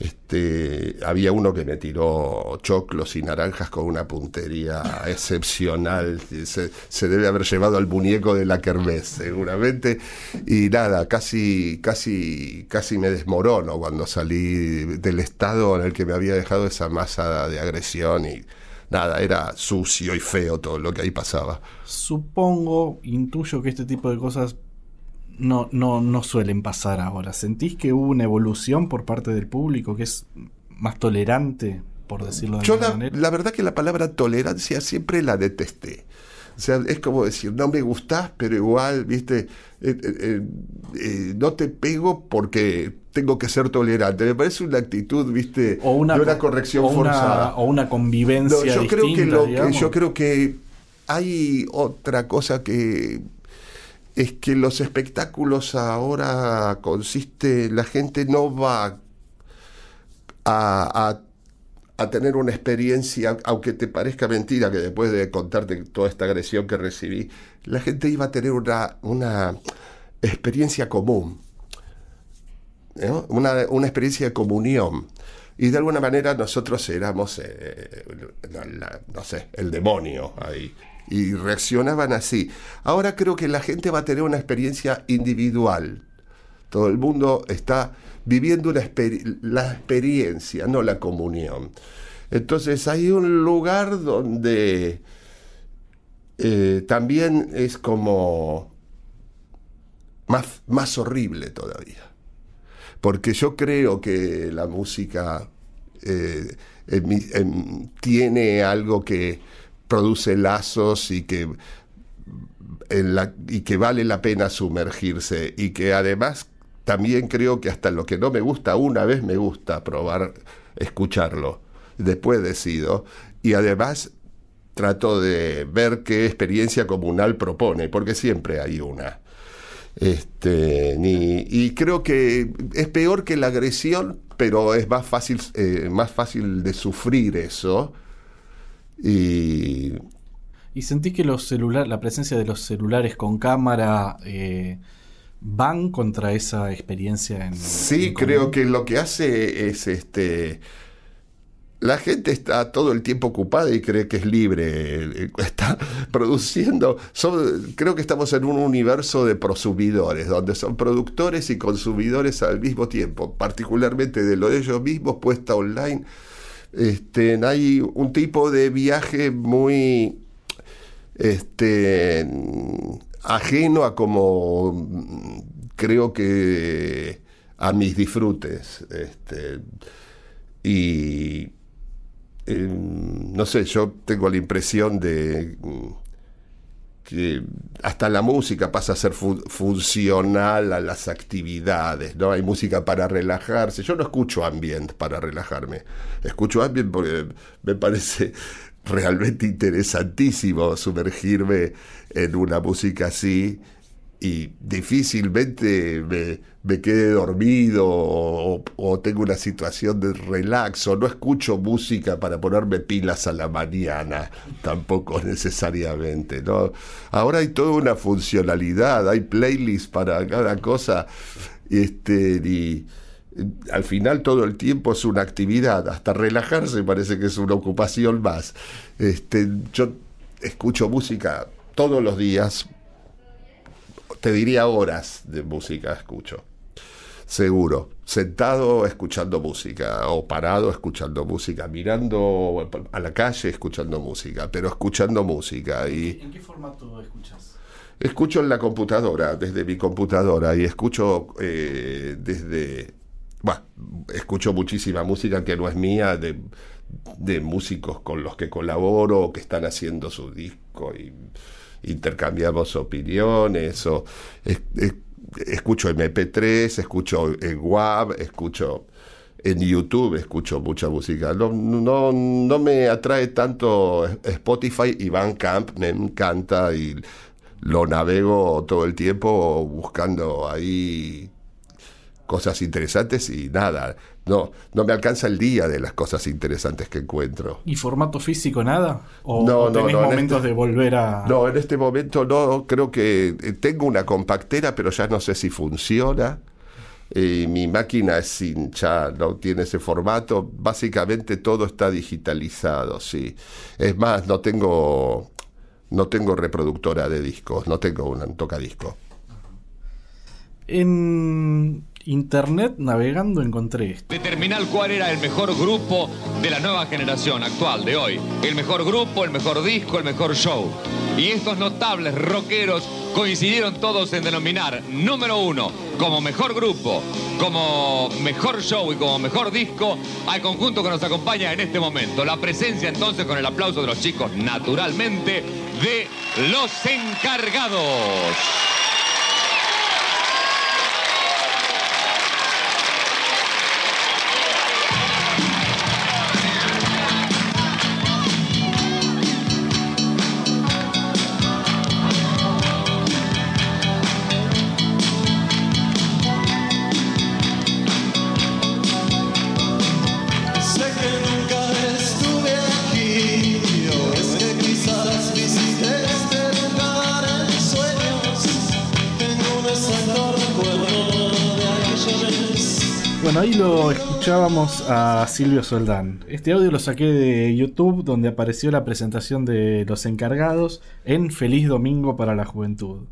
[SPEAKER 4] Este, había uno que me tiró choclos y naranjas con una puntería excepcional. Se, se debe haber llevado al muñeco de la Kermés, seguramente. Y nada, casi, casi, casi me desmorono cuando salí del estado en el que me había dejado esa masa de agresión y nada, era sucio y feo todo lo que ahí pasaba.
[SPEAKER 3] Supongo, intuyo que este tipo de cosas no, no, no suelen pasar ahora. ¿Sentís que hubo una evolución por parte del público que es más tolerante, por decirlo de
[SPEAKER 4] Yo
[SPEAKER 3] alguna
[SPEAKER 4] la,
[SPEAKER 3] manera?
[SPEAKER 4] la verdad que la palabra tolerancia siempre la detesté. O sea, es como decir, no me gustás, pero igual, viste, Eh, eh, eh, no te pego porque tengo que ser tolerante. Me parece una actitud, viste,
[SPEAKER 3] o una,
[SPEAKER 4] de una corrección
[SPEAKER 3] o una-
[SPEAKER 4] forzada.
[SPEAKER 3] o una convivencia
[SPEAKER 4] No, yo creo que lo que yo creo que hay otra cosa que es que los espectáculos ahora consiste la gente no va a, a- tener una experiencia aunque te parezca mentira que después de contarte toda esta agresión que recibí la gente iba a tener una, una experiencia común una, una experiencia de comunión. Y de alguna manera nosotros éramos, eh, no sé, el demonio ahí. Y reaccionaban así. Ahora creo que la gente va a tener una experiencia individual Todo el mundo está viviendo una la experiencia, no la comunión. Entonces hay un lugar donde eh, también es como más, más horrible todavía. Porque yo creo que la música eh, tiene algo que produce lazos y que, en la- y que vale la pena sumergirse y que además también creo que hasta lo que no me gusta una vez me gusta probar escucharlo después decido y además trato de ver qué experiencia comunal propone porque siempre hay una este, ni, y creo que es peor que la agresión, pero es más fácil, eh, más fácil de sufrir eso. Y
[SPEAKER 3] ¿Y sentís que los celular, la presencia de los celulares con cámara eh, van contra esa experiencia en
[SPEAKER 4] sí,
[SPEAKER 3] en
[SPEAKER 4] creo que lo que hace es este. La gente está todo el tiempo ocupada y cree que es libre. eh, Está produciendo. son- creo que estamos en un universo de prosumidores, donde son productores y consumidores al mismo tiempo, particularmente de lo de ellos mismos puesta online. Este, hay un tipo de viaje muy este, ajeno a como mm, creo que a mis disfrutes. Este, y eh, no sé, yo tengo la impresión de mm, que hasta la música pasa a ser fu- funcional a las actividades, ¿no? Hay música para relajarse. Yo no escucho ambient para relajarme. Escucho ambient porque me parece realmente interesantísimo sumergirme en una música así y difícilmente me, me quede dormido o, tengo una situación de relax o no escucho música para ponerme pilas a la mañana, tampoco necesariamente, ¿no? Ahora hay toda una funcionalidad, hay playlists para cada cosa, este, y eh, al final todo el tiempo es una actividad, hasta relajarse parece que es una ocupación más. Este, yo escucho música todos los días, te diría horas de música escucho. Seguro. Sentado escuchando música o parado escuchando música, mirando a la calle escuchando música, pero escuchando música y
[SPEAKER 3] ¿En qué formato escuchas?
[SPEAKER 4] escucho en la computadora, desde mi computadora y escucho eh, desde... Bueno, escucho muchísima música que no es mía, de, de músicos con los que colaboro, o que están haciendo su disco y intercambiamos opiniones, o es- es- escucho MP3, escucho en WAV, escucho en YouTube, escucho mucha música. No, no, no me atrae tanto Spotify y Bandcamp, me encanta y lo navego todo el tiempo buscando ahí cosas interesantes y nada, no, no me alcanza el día de las cosas interesantes que encuentro.
[SPEAKER 3] ¿Y formato físico nada? ¿O,
[SPEAKER 4] No,
[SPEAKER 3] o
[SPEAKER 4] no,
[SPEAKER 3] tenés
[SPEAKER 4] no, en
[SPEAKER 3] momentos
[SPEAKER 4] este-
[SPEAKER 3] de volver a...?
[SPEAKER 4] No, en este momento no, creo que eh, tengo una compactera, pero ya no sé si funciona. Eh, mi máquina es sin, ya no tiene ese formato. Básicamente todo está digitalizado, sí. Es más, no tengo, no tengo reproductora de discos, no tengo un tocadisco.
[SPEAKER 3] En internet navegando encontré esto.
[SPEAKER 5] Determinar cuál era el mejor grupo de la nueva generación actual, de hoy. El mejor grupo, el mejor disco, el mejor show. Y estos notables rockeros coincidieron todos en denominar número uno como mejor grupo, como mejor show y como mejor disco al conjunto que nos acompaña en este momento. La presencia entonces con el aplauso de los chicos, naturalmente, de los encargados.
[SPEAKER 3] Escuchábamos a Silvio Soldán. Este audio lo saqué de YouTube donde apareció la presentación de los encargados en Feliz Domingo para la Juventud.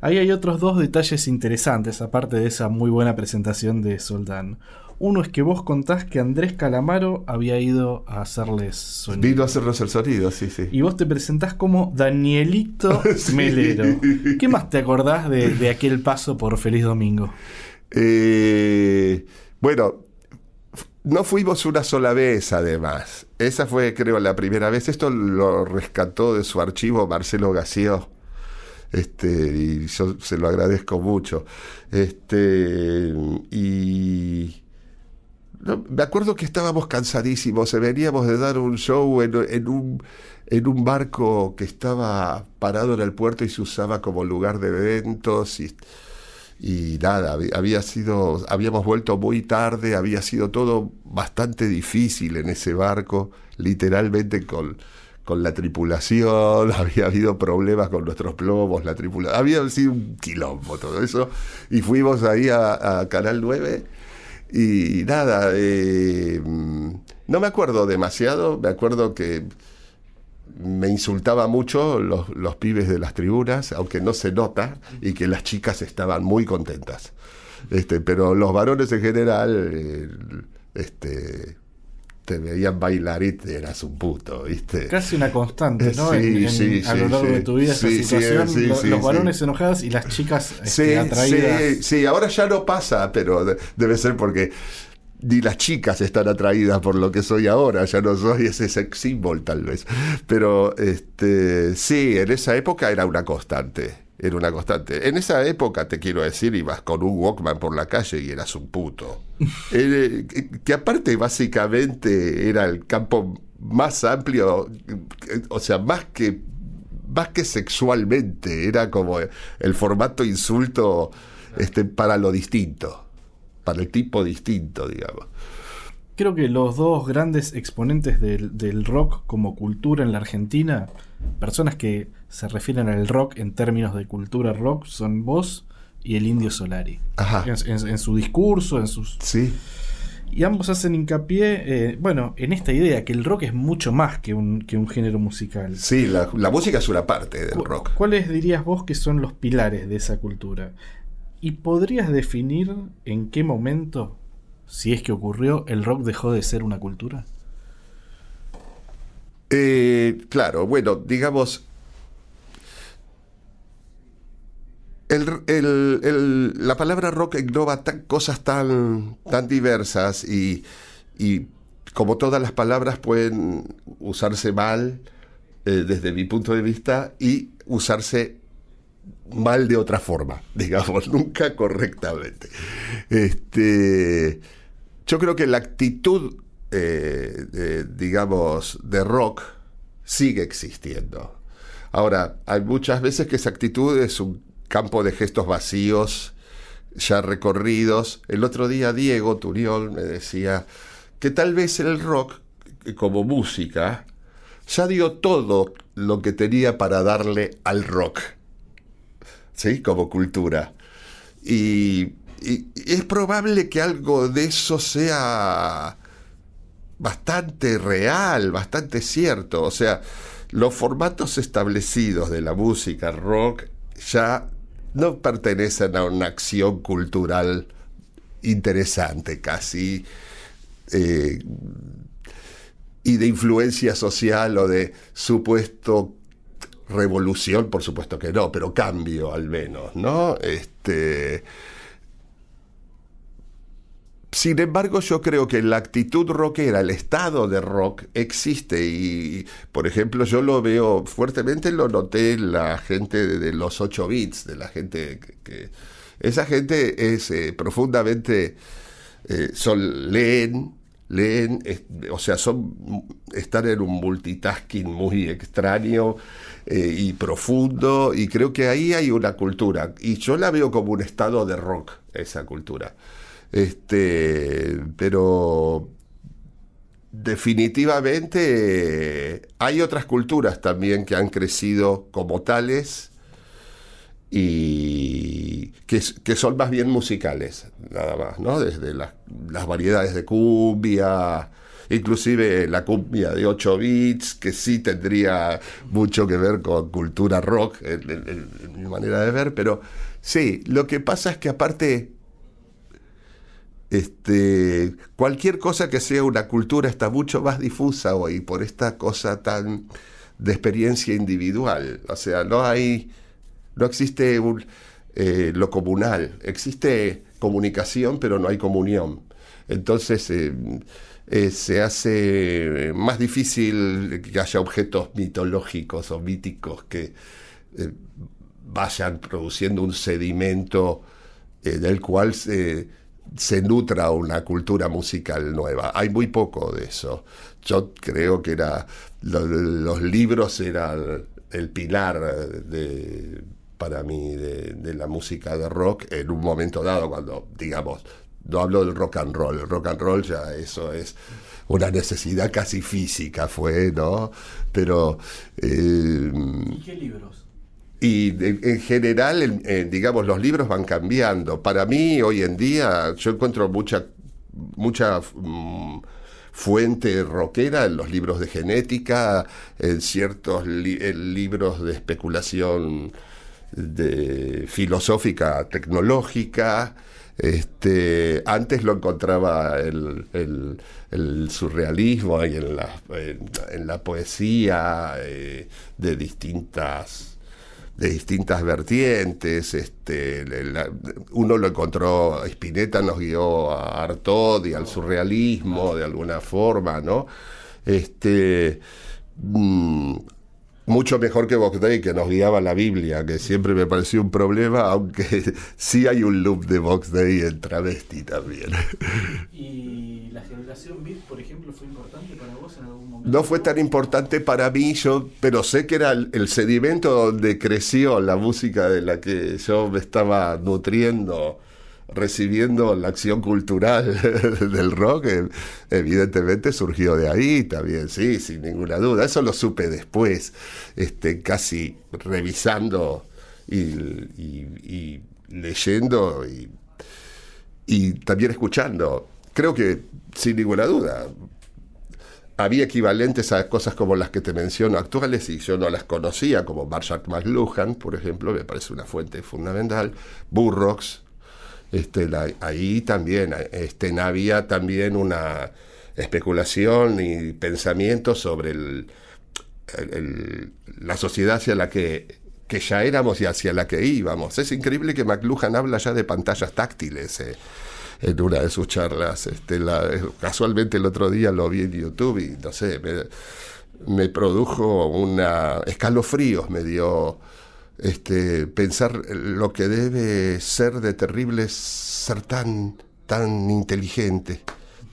[SPEAKER 3] Ahí hay otros dos detalles interesantes, aparte de esa muy buena presentación de Soldán. Uno es que vos contás que Andrés Calamaro había ido a hacerles sonido.
[SPEAKER 4] Vino a hacernos el sonido, sí, sí.
[SPEAKER 3] Y vos te presentás como Danielito
[SPEAKER 4] Sí.
[SPEAKER 3] Melero. ¿Qué más te acordás de, de aquel paso por Feliz Domingo?
[SPEAKER 4] Eh, bueno, no fuimos una sola vez, además. Esa fue, creo, la primera vez. Esto lo rescató de su archivo Marcelo Gació. Este, y yo se lo agradezco mucho. Este, y me acuerdo que estábamos cansadísimos, veníamos de dar un show en, en un, en un barco que estaba parado en el puerto y se usaba como lugar de eventos y, y nada, había sido, habíamos vuelto muy tarde, había sido todo bastante difícil en ese barco, literalmente con, con la tripulación, había habido problemas con nuestros plomos, la tripulación, había sido un quilombo todo eso, y fuimos ahí a, a Canal 9 y nada, eh, mm, no me acuerdo demasiado, me acuerdo que me insultaba mucho los, los pibes de las tribunas, aunque no se nota, y que las chicas estaban muy contentas. Este, pero los varones en general, eh, este, te veían bailar y te eras un puto, ¿viste?
[SPEAKER 3] Casi una constante, ¿no?
[SPEAKER 4] Sí,
[SPEAKER 3] En- en-
[SPEAKER 4] sí,
[SPEAKER 3] a lo largo
[SPEAKER 4] sí.
[SPEAKER 3] de tu vida, esa situación. lo- los varones enojados y las chicas este,
[SPEAKER 4] Sí,
[SPEAKER 3] atraídas.
[SPEAKER 4] sí, sí, ahora ya no pasa, pero de- debe ser porque ni las chicas están atraídas por lo que soy ahora, ya no soy ese sex symbol tal vez. Pero este sí, en esa época era una constante. Era una constante. En esa época, te quiero decir, ibas con un Walkman por la calle y eras un puto. Eh, que, aparte, básicamente, era el campo más amplio, o sea, más que más que sexualmente, era como el formato insulto este, para lo distinto, para el tipo distinto, digamos.
[SPEAKER 3] Creo que los dos grandes exponentes del, del rock como cultura en la Argentina, personas que se refieren al rock en términos de cultura rock, son vos y el Indio Solari.
[SPEAKER 4] Ajá.
[SPEAKER 3] En, en- en su discurso, en sus...
[SPEAKER 4] Sí,
[SPEAKER 3] Y ambos hacen hincapié, eh, bueno, en esta idea, que el rock es mucho más que un, que un género musical.
[SPEAKER 4] sí, la, la música es una parte del rock.
[SPEAKER 3] ¿Cuáles dirías vos que son los pilares de esa cultura? ¿Y podrías definir en qué momento, si es que ocurrió, el rock dejó de ser una cultura?
[SPEAKER 4] Eh, claro, bueno, digamos. La palabra rock engloba cosas tan, tan diversas y, y como todas las palabras pueden usarse mal eh, desde mi punto de vista y usarse mal de otra forma, digamos, nunca correctamente. Este, yo creo que la actitud, eh, digamos, de rock sigue existiendo. Ahora, hay muchas veces que esa actitud es un campo de gestos vacíos, ya recorridos. El otro día Diego Turiol me decía que tal vez el rock, como música, ya dio todo lo que tenía para darle al rock. ¿Sí? Como cultura. Y, es probable que algo de eso sea bastante real, bastante cierto. O sea, los formatos establecidos de la música rock ya no pertenecen a una acción cultural interesante casi. eh, y de influencia social o de supuesto revolución, por supuesto que no, pero cambio al menos, ¿no? Este. Sin embargo, yo creo que la actitud rockera, el estado de rock, existe y, por ejemplo, yo lo veo fuertemente, lo noté en la gente de, los 8 bits, de la gente que... esa gente es eh, profundamente... eh, son, leen, leen, o sea, son, están en un multitasking muy extraño eh, y profundo, y creo que ahí hay una cultura, y yo la veo como un estado de rock, esa cultura. Este, pero definitivamente eh, hay otras culturas también que han crecido como tales y que, que son más bien musicales, nada más, ¿no? Desde las, las variedades de cumbia, inclusive la cumbia de 8 bits, que sí tendría mucho que ver con cultura rock, en, mi manera de ver, pero sí, lo que pasa es que aparte este, cualquier cosa que sea una cultura está mucho más difusa hoy por esta cosa tan de experiencia individual. O sea, no hay, no existe un, eh, lo comunal, existe comunicación, pero no hay comunión. Entonces eh, eh, se hace más difícil que haya objetos mitológicos o míticos que eh, vayan produciendo un sedimento eh, del cual se, nutra una cultura musical nueva. Hay muy poco de eso. Yo creo que era lo- los libros eran el pilar para mí de, de la música de rock en un momento dado, cuando, digamos, no hablo del rock and roll, el rock and roll ya eso es una necesidad casi física fue, ¿no? Pero... eh,
[SPEAKER 3] ¿Y qué libros?
[SPEAKER 4] y en general, eh, digamos, los libros van cambiando. Para mí, hoy en día, yo encuentro mucha, mucha mm, fuente rockera en los libros de genética, en ciertos li- en libros de especulación de filosófica tecnológica. Este, antes lo encontraba el, surrealismo y en la, en, la poesía eh, de distintas de distintas vertientes. Este, uno lo encontró, Spinetta nos guió a Artaud y al surrealismo de alguna forma, ¿no? Este, mm, mucho mejor que Vox Day, que nos guiaba la Biblia, que siempre me pareció un problema, aunque sí hay un loop de Vox Day en travesti también.
[SPEAKER 3] ¿Y la generación Beat, por ejemplo, fue importante para vos en algún momento?
[SPEAKER 4] No fue tan importante para mí, yo, pero sé que era el, el sedimento donde creció la música de la que yo me estaba nutriendo, recibiendo la acción cultural del rock. eh, Evidentemente surgió de ahí también, sí, sin ninguna duda. Eso lo supe después, este, casi revisando y, leyendo y y también escuchando. Creo que, sin ninguna duda, había equivalentes a cosas como las que te menciono actuales y yo no las conocía, como Marshall McLuhan, por ejemplo, me parece una fuente fundamental. Burroughs, este, ahí también este, había también una especulación y pensamiento sobre el, la sociedad hacia la que, que ya éramos y hacia la que íbamos. Es increíble que McLuhan habla ya de pantallas táctiles eh, en una de sus charlas. Este, la- casualmente el otro día lo vi en YouTube y no sé, me, me produjo una escalofríos, me dio este, pensar lo que debe ser de terrible ser tan, tan inteligente,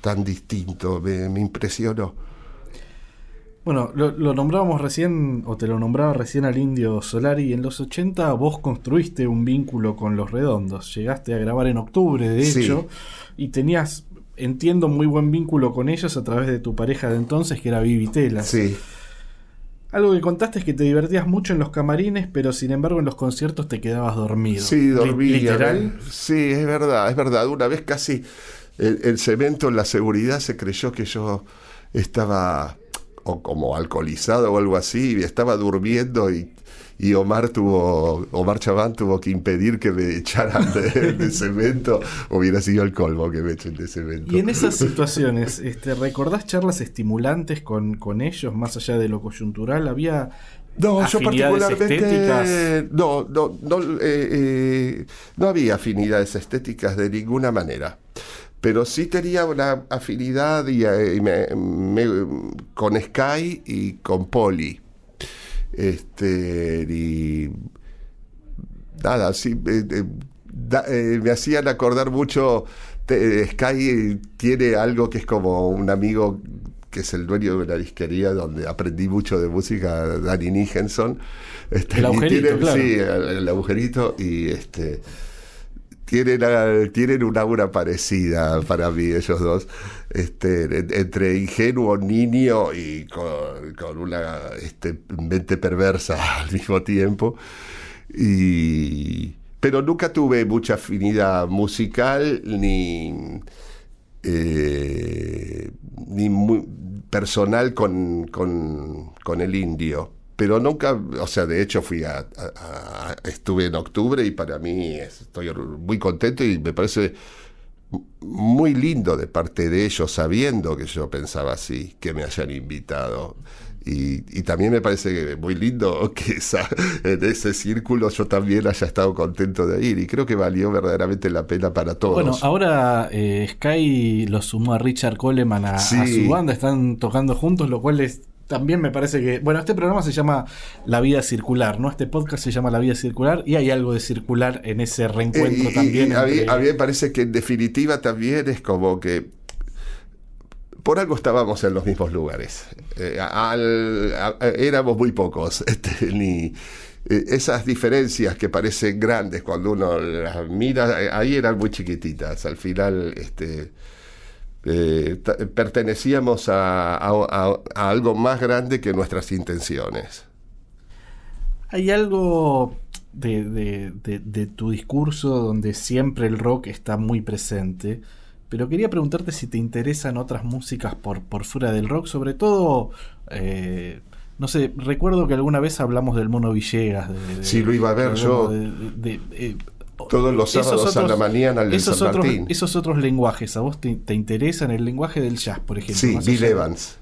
[SPEAKER 4] tan distinto, me, me impresionó.
[SPEAKER 3] Bueno, lo, lo nombrábamos recién, o te lo nombraba recién al Indio Solari. En los 80 vos construiste un vínculo con los redondos. Llegaste a grabar en octubre, de
[SPEAKER 4] Sí.
[SPEAKER 3] hecho, y tenías, entiendo, muy buen vínculo con ellos a través de tu pareja de entonces, que era Vivi Telas.
[SPEAKER 4] Sí.
[SPEAKER 3] Algo que contaste es que te divertías mucho en los camarines, pero sin embargo en los conciertos te quedabas dormido.
[SPEAKER 4] Sí, dormía.
[SPEAKER 3] Literal.
[SPEAKER 4] Sí, es verdad, es verdad. Una vez casi el, el cemento en la seguridad se creyó que yo estaba o como alcoholizado o algo así, y estaba durmiendo y, y Omar tuvo, Omar Chaván tuvo que impedir que me echaran de, de cemento. Hubiera sido el colmo que me echen de cemento.
[SPEAKER 3] Y en esas situaciones, este, ¿recordás charlas estimulantes con, con ellos, más allá de lo coyuntural? ¿Había
[SPEAKER 4] No, yo particularmente
[SPEAKER 3] estéticas?
[SPEAKER 4] no, no, no, eh, eh, no había afinidades estéticas de ninguna manera. Pero sí tenía una afinidad y, eh, y me- me- con Sky y con Poli. Este, y nada, sí, eh, eh, da- eh, me hacían acordar mucho. te- Sky tiene algo que es como un amigo que es el dueño de una disquería donde aprendí mucho de música, Danny Nichenson. Este,
[SPEAKER 3] El agujerito,
[SPEAKER 4] tienen-
[SPEAKER 3] claro.
[SPEAKER 4] Sí, el, el agujerito y este tienen, ah, tienen una aura parecida para mí ellos dos, este, en- entre ingenuo niño y con, con una este, mente perversa al mismo tiempo. Y, pero nunca tuve mucha afinidad musical ni, eh, ni muy personal con, con, con el indio. Pero nunca, o sea, de hecho fui a, a- a- estuve en octubre y para mí estoy muy contento y me parece muy lindo de parte de ellos, sabiendo que yo pensaba así, que me hayan invitado. Y, y también me parece muy lindo que esa, en ese círculo yo también haya estado contento de ir. Y creo que valió verdaderamente la pena para todos.
[SPEAKER 3] Bueno, ahora eh, Sky lo sumó a Richard Coleman a, su banda, están tocando juntos, lo cual es también me parece que. Bueno, este programa se llama La Vida Circular, ¿no? Este podcast se llama La Vida Circular y hay algo de circular en ese reencuentro
[SPEAKER 4] Eh, y-
[SPEAKER 3] también.
[SPEAKER 4] y a, mí,
[SPEAKER 3] entre-
[SPEAKER 4] a mí me parece que en definitiva también es como que por algo estábamos en los mismos lugares. Eh, al- a- a- éramos muy pocos. este, ni, eh, esas diferencias que parecen grandes cuando uno las mira, ahí eran muy chiquititas. Al final, este, eh, pertenecíamos a, a- a- a algo más grande que nuestras intenciones.
[SPEAKER 3] Hay algo de, de- de- de tu discurso donde siempre el rock está muy presente, pero quería preguntarte si te interesan otras músicas por, por fuera del rock, sobre todo, eh, no sé, recuerdo que alguna vez hablamos del Mono Villegas.
[SPEAKER 4] Sí, lo iba a ver yo. Todos los sábados a la mañana al
[SPEAKER 3] esos
[SPEAKER 4] San
[SPEAKER 3] otros,
[SPEAKER 4] Martín.
[SPEAKER 3] esos otros lenguajes, ¿a vos te, te interesan el lenguaje del jazz, por ejemplo?
[SPEAKER 4] Sí, Bill Evans.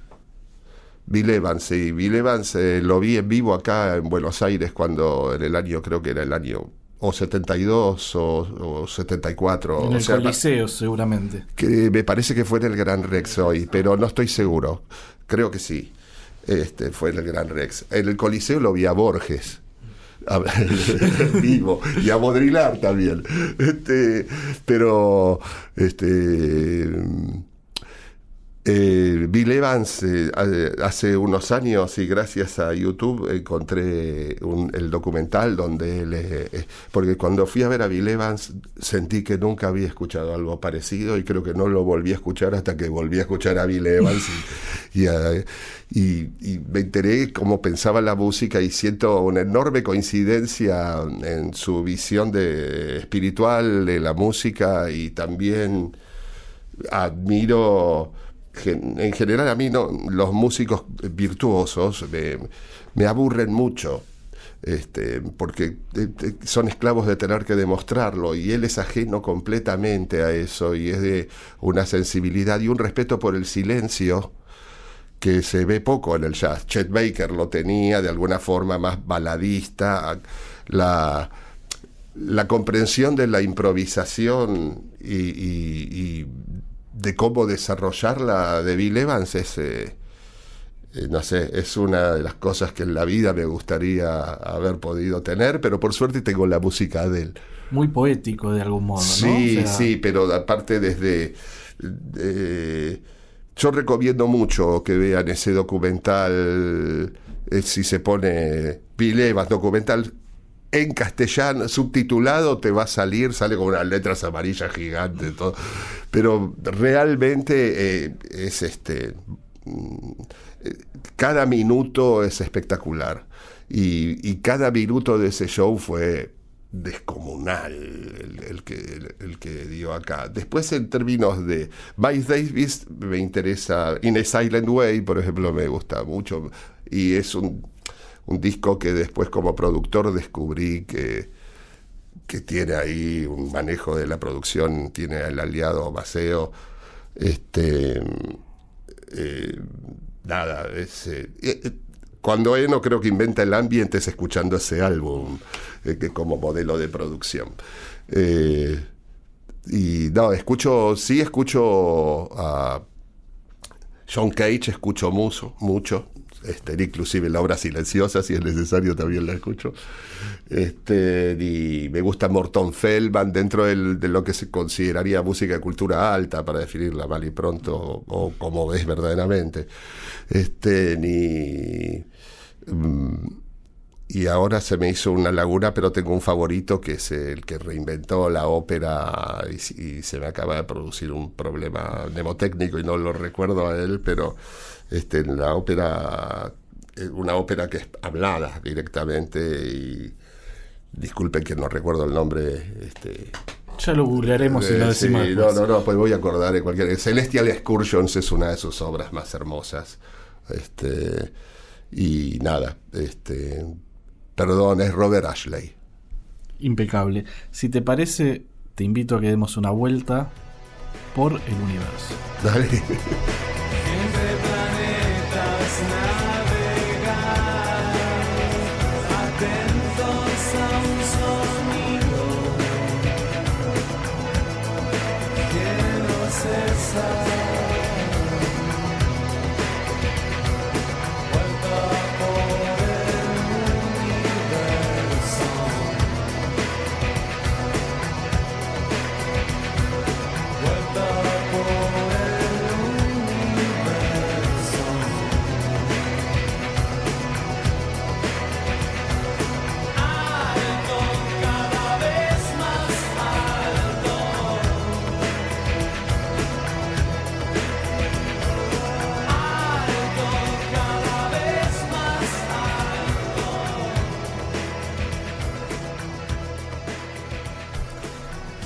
[SPEAKER 4] Bill Evans, sí. Bill Evans eh, lo vi en vivo acá en Buenos Aires cuando en el año, creo que era el año o 72 o, o 74.
[SPEAKER 3] En
[SPEAKER 4] o
[SPEAKER 3] el
[SPEAKER 4] sea,
[SPEAKER 3] Coliseo, seguramente.
[SPEAKER 4] que me parece que fue en el Gran Rex hoy, pero no estoy seguro. Creo que sí. Este fue en el Gran Rex. En el Coliseo lo vi a Borges. A- vivo. Y a Bodrilar también. Este pero este eh, Bill Evans, eh, ha- hace unos años y gracias a YouTube encontré un- el documental donde él... eh, porque cuando fui a ver a Bill Evans sentí que nunca había escuchado algo parecido y creo que no lo volví a escuchar hasta que volví a escuchar a Bill Evans y, y, a- y- y me enteré cómo pensaba la música y siento una enorme coincidencia en su visión de, espiritual de la música y también admiro en general a mí no los músicos virtuosos me, aburren mucho este, porque eh, eh, son esclavos de tener que demostrarlo y él es ajeno completamente a eso y es de una sensibilidad y un respeto por el silencio que se ve poco en el jazz. Chet Baker lo tenía de alguna forma más baladista, la, la comprensión de la improvisación y de cómo desarrollarla de Bill Evans es, eh, eh, no sé, es una de las cosas que en la vida me gustaría haber podido tener, pero por suerte tengo la música de él.
[SPEAKER 3] Muy poético de algún modo, ¿no?
[SPEAKER 4] Sí,
[SPEAKER 3] O sea,
[SPEAKER 4] sí, pero aparte desde... eh, yo recomiendo mucho que vean ese documental, eh, si se pone Bill Evans documental en castellano, subtitulado, te va a salir, sale con unas letras amarillas gigantes, todo. pero realmente eh, es este... mm, eh, Cada minuto es espectacular y, cada minuto de ese show fue descomunal el, que, el, que dio acá. Después en términos de Miles Davis me interesa, In a Silent Way, por ejemplo, me gusta mucho y es un, un disco que después como productor descubrí que, que tiene ahí un manejo de la producción, tiene el aliado Maceo, este eh, nada, es, eh, eh, cuando Eno creo que inventa el ambiente es escuchando ese álbum eh, que como modelo de producción. Eh, y no, escucho, sí escucho a John Cage, escucho mucho, mucho. Este, inclusive la obra silenciosa, si es necesario, también la escucho. Este, y me gusta Morton Feldman dentro de lo que se consideraría música de cultura alta, para definirla mal y pronto, o, como es verdaderamente. Este, ni. mm, y ahora se me hizo una laguna, pero tengo un favorito que es el que reinventó la ópera y se me acaba de producir un problema mnemotécnico y no lo recuerdo a él, pero este, en la ópera, una ópera que es hablada directamente y disculpen que no recuerdo el nombre. Este,
[SPEAKER 3] Ya lo googlearemos lo
[SPEAKER 4] Eh, sí,
[SPEAKER 3] decimos.
[SPEAKER 4] no,
[SPEAKER 3] después.
[SPEAKER 4] no, no, pues voy a acordar de cualquier. Celestial Excursions es una de sus obras más hermosas. Este, y nada, este, perdón, es Robert Ashley.
[SPEAKER 3] Impecable. Si te parece, te invito a que demos una vuelta por el universo.
[SPEAKER 4] Dale.
[SPEAKER 2] Entre planetas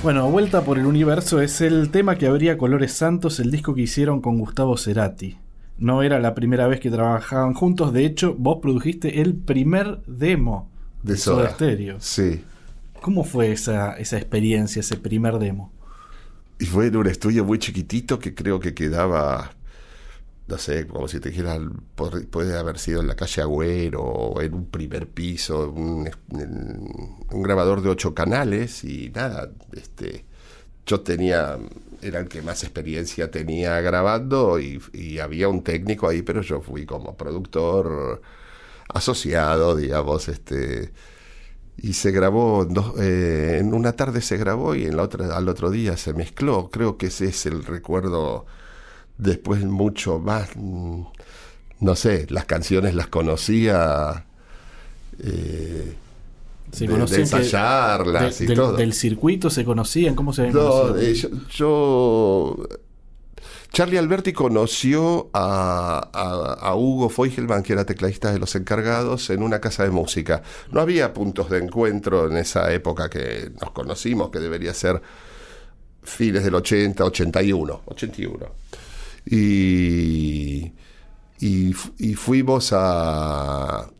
[SPEAKER 3] Bueno, Vuelta por el Universo es el tema que abría Colores Santos, el disco que hicieron con Gustavo Cerati. No era la primera vez que trabajaban juntos, de hecho, vos produjiste el primer demo
[SPEAKER 4] De
[SPEAKER 3] Soda. Stereo.
[SPEAKER 4] Sí.
[SPEAKER 3] ¿Cómo fue esa, esa experiencia, ese primer demo?
[SPEAKER 4] Y fue en un estudio muy chiquitito que creo que quedaba, no sé, como si te dijera, por- puede haber sido en la calle Agüero o en un primer piso, un, grabador de ocho canales y nada, este, yo tenía, era el que más experiencia tenía grabando y, había un técnico ahí, pero yo fui como productor asociado, digamos, este y se grabó eh, en una tarde se grabó y en la otra al otro día se mezcló. Creo que ese es el recuerdo después mucho más no sé las canciones las conocía eh,
[SPEAKER 3] ¿Se
[SPEAKER 4] de,
[SPEAKER 3] conocían
[SPEAKER 4] de ensayarlas
[SPEAKER 3] de-
[SPEAKER 4] y
[SPEAKER 3] del,
[SPEAKER 4] todo
[SPEAKER 3] del circuito se conocían? ¿Cómo se habían
[SPEAKER 4] no,
[SPEAKER 3] conocido?
[SPEAKER 4] eh, yo, yo- Charlie Alberti conoció a, a- a Hugo Feugelman, que era tecladista de los encargados, en una casa de música. No había puntos de encuentro en esa época que nos conocimos, que debería ser fines del 80, 81, 81. Y, y, fu- y fuimos a,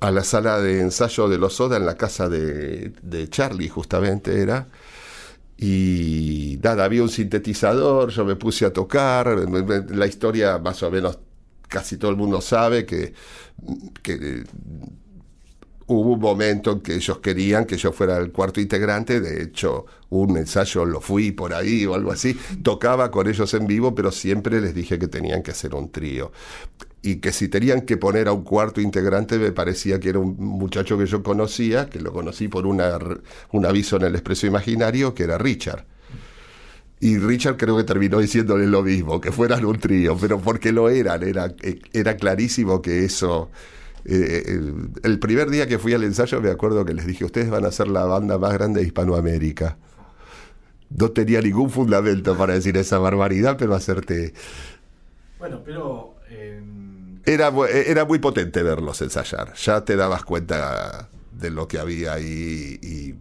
[SPEAKER 4] a la sala de ensayo de los Soda en la casa de, de Charlie, justamente era. Y nada, había un sintetizador, yo me puse a tocar. La historia, más o menos, casi todo el mundo sabe que, que hubo un momento en que ellos querían que yo fuera el cuarto integrante. De hecho, un ensayo lo fui por ahí o algo así. Tocaba con ellos en vivo, pero siempre les dije que tenían que hacer un trío. Y que si tenían que poner a un cuarto integrante, me parecía que era un muchacho que yo conocía, que lo conocí por un aviso en el Expreso Imaginario, que era Richard. Y Richard creo que terminó diciéndole lo mismo, que fueran un trío, pero porque lo eran, era, eh, era clarísimo que eso... eh, el, el primer día que fui al ensayo me acuerdo que les dije, ustedes van a ser la banda más grande de Hispanoamérica. No tenía ningún fundamento para decir esa barbaridad, pero acerté.
[SPEAKER 3] Bueno, pero...
[SPEAKER 4] Era, mu- era muy potente verlos ensayar. Ya te dabas cuenta de lo que había ahí y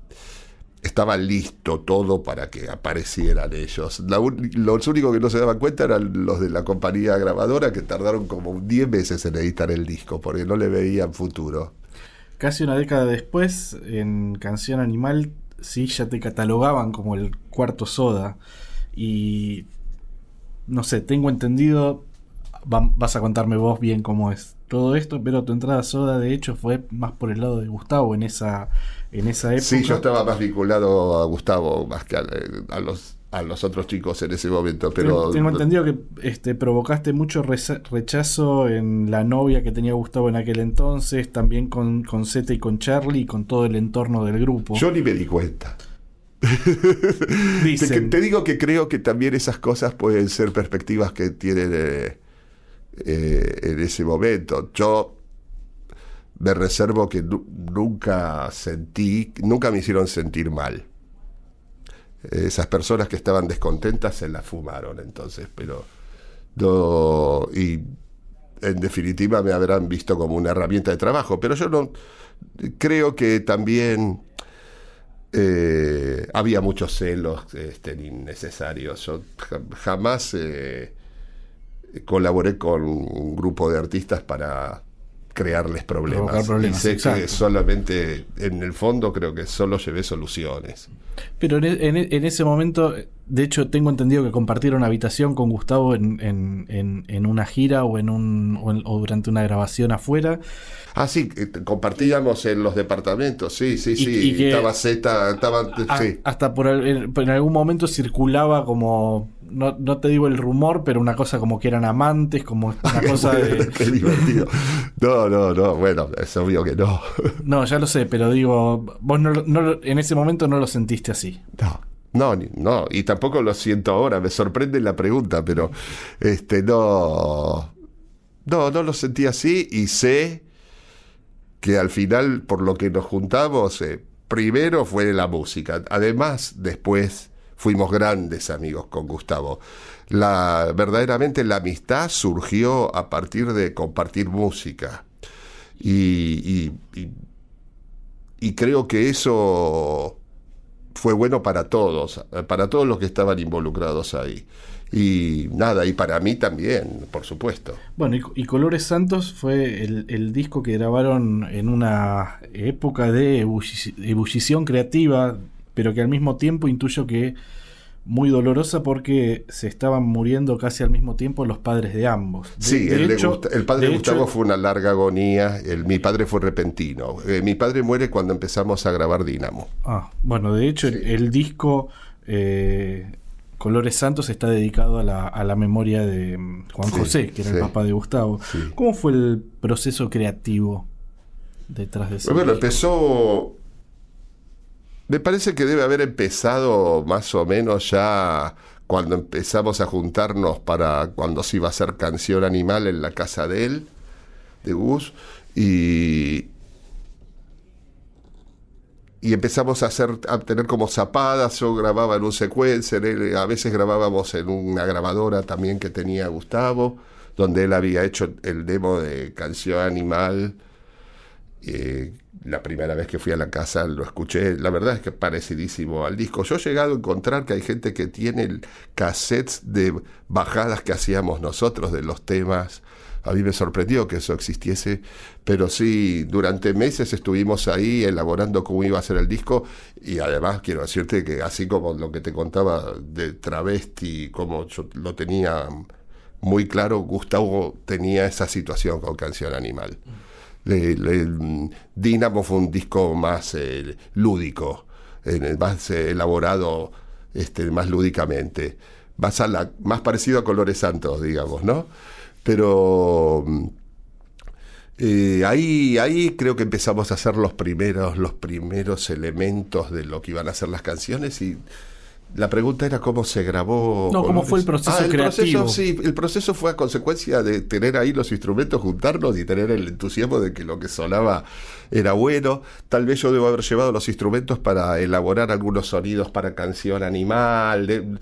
[SPEAKER 4] estaba listo todo para que aparecieran ellos. Los únicos que no se daban cuenta eran los de la compañía grabadora que tardaron como 10 meses en editar el disco porque no le veían futuro.
[SPEAKER 3] Casi una década después, en Canción Animal, sí ya te catalogaban como el cuarto soda. Y no sé, tengo entendido, va- vas a contarme vos bien cómo es todo esto, pero tu entrada soda de hecho fue más por el lado de Gustavo en esa, en esa época.
[SPEAKER 4] Sí, yo estaba más vinculado a Gustavo más que a, a los, a los otros chicos en ese momento, pero...
[SPEAKER 3] Tengo- entendido que este, provocaste mucho rechazo en la novia que tenía Gustavo en aquel entonces, también con, con Zeta y con Charlie y con todo el entorno del grupo.
[SPEAKER 4] Yo ni me di cuenta. Te digo que creo que también esas cosas pueden ser perspectivas que tienen eh, eh, en ese momento. Yo me reservo que nu- nunca sentí, nunca me hicieron sentir mal. Esas personas que estaban descontentas se las fumaron entonces, pero y en definitiva me habrán visto como una herramienta de trabajo, pero yo no creo que también eh, había muchos celos este, innecesarios. Yo ja- jamás eh, colaboré con un grupo de artistas para crearles problemas.
[SPEAKER 3] Provocar problemas,
[SPEAKER 4] y sé que solamente, en el fondo, creo que solo llevé soluciones.
[SPEAKER 3] Pero en, e- en e- en ese momento, de hecho, tengo entendido que compartieron habitación con Gustavo en, en- una gira o, en un, o, durante una grabación afuera.
[SPEAKER 4] Ah, sí, t- compartíamos en los departamentos, sí, sí, sí.
[SPEAKER 3] y
[SPEAKER 4] estaba Z, estaba...
[SPEAKER 3] A-
[SPEAKER 4] sí.
[SPEAKER 3] Hasta por, en algún momento circulaba como, no, no te digo el rumor, pero una cosa como que eran amantes, como una cosa de...
[SPEAKER 4] Qué divertido. No, no, no, bueno, es obvio que no.
[SPEAKER 3] No, ya lo sé, pero digo, vos no, no en ese momento no lo sentiste así.
[SPEAKER 4] No, no, no, y tampoco lo siento ahora, me sorprende la pregunta, pero este no, no, no lo sentí así y sé que al final por lo que nos juntamos, eh, primero fue la música, además después fuimos grandes amigos con Gustavo. La, verdaderamente la amistad surgió a partir de compartir música y, y- creo que eso fue bueno para todos, para todos los que estaban involucrados ahí. Y nada, y para mí también, por supuesto.
[SPEAKER 3] Bueno, y, Colores Santos fue el, disco que grabaron en una época de ebullici- ebullición creativa, pero que al mismo tiempo intuyo que muy dolorosa porque se estaban muriendo casi al mismo tiempo los padres de ambos. De-
[SPEAKER 4] Sí,
[SPEAKER 3] de
[SPEAKER 4] el, de
[SPEAKER 3] hecho-
[SPEAKER 4] Gusta- el padre
[SPEAKER 3] de
[SPEAKER 4] Gustavo
[SPEAKER 3] hecho-
[SPEAKER 4] fue una larga agonía, el, mi padre fue repentino. Eh, mi padre muere cuando empezamos a grabar Dínamo.
[SPEAKER 3] Ah, bueno, de hecho el, el disco eh, Colores Santos está dedicado a la, a la memoria de mm, Juan
[SPEAKER 4] Sí,
[SPEAKER 3] José, que era el papá de Gustavo. ¿Cómo fue el proceso creativo detrás de eso?
[SPEAKER 4] Bueno, empezó. Me parece que debe haber empezado más o menos ya cuando empezamos a juntarnos para cuando se iba a hacer canción animal en la casa de él, de Gus, y. Y empezamos a hacer, a tener como zapadas, yo grababa en un sequencer, a veces grabábamos en una grabadora también que tenía Gustavo, donde él había hecho el demo de canción animal, eh, la primera vez que fui a la casa lo escuché, la verdad es que es parecidísimo al disco. Yo he llegado a encontrar que hay gente que tiene cassettes de bajadas que hacíamos nosotros de los temas. A mí me sorprendió que eso existiese, pero sí, durante meses estuvimos ahí elaborando cómo iba a ser el disco y además quiero decirte que así como lo que te contaba de Travesti, como yo lo tenía muy claro, Gustavo tenía esa situación con Canción Animal. Mm, Dínamo fue un disco más eh, lúdico, más eh, elaborado este, más lúdicamente, más, más parecido a Colores Santos, digamos, ¿no? Pero mm, eh, ahí, ahí creo que empezamos a hacer los primeros, los primeros elementos de lo que iban a ser las canciones y la pregunta era cómo se grabó.
[SPEAKER 3] No, ¿cómo fue el proceso
[SPEAKER 4] el
[SPEAKER 3] creativo?
[SPEAKER 4] Proceso, sí, el proceso fue a consecuencia de tener ahí los instrumentos, juntarnos y tener el entusiasmo de que lo que sonaba era bueno. Tal vez yo debo haber llevado los instrumentos para elaborar algunos sonidos para canción animal. de-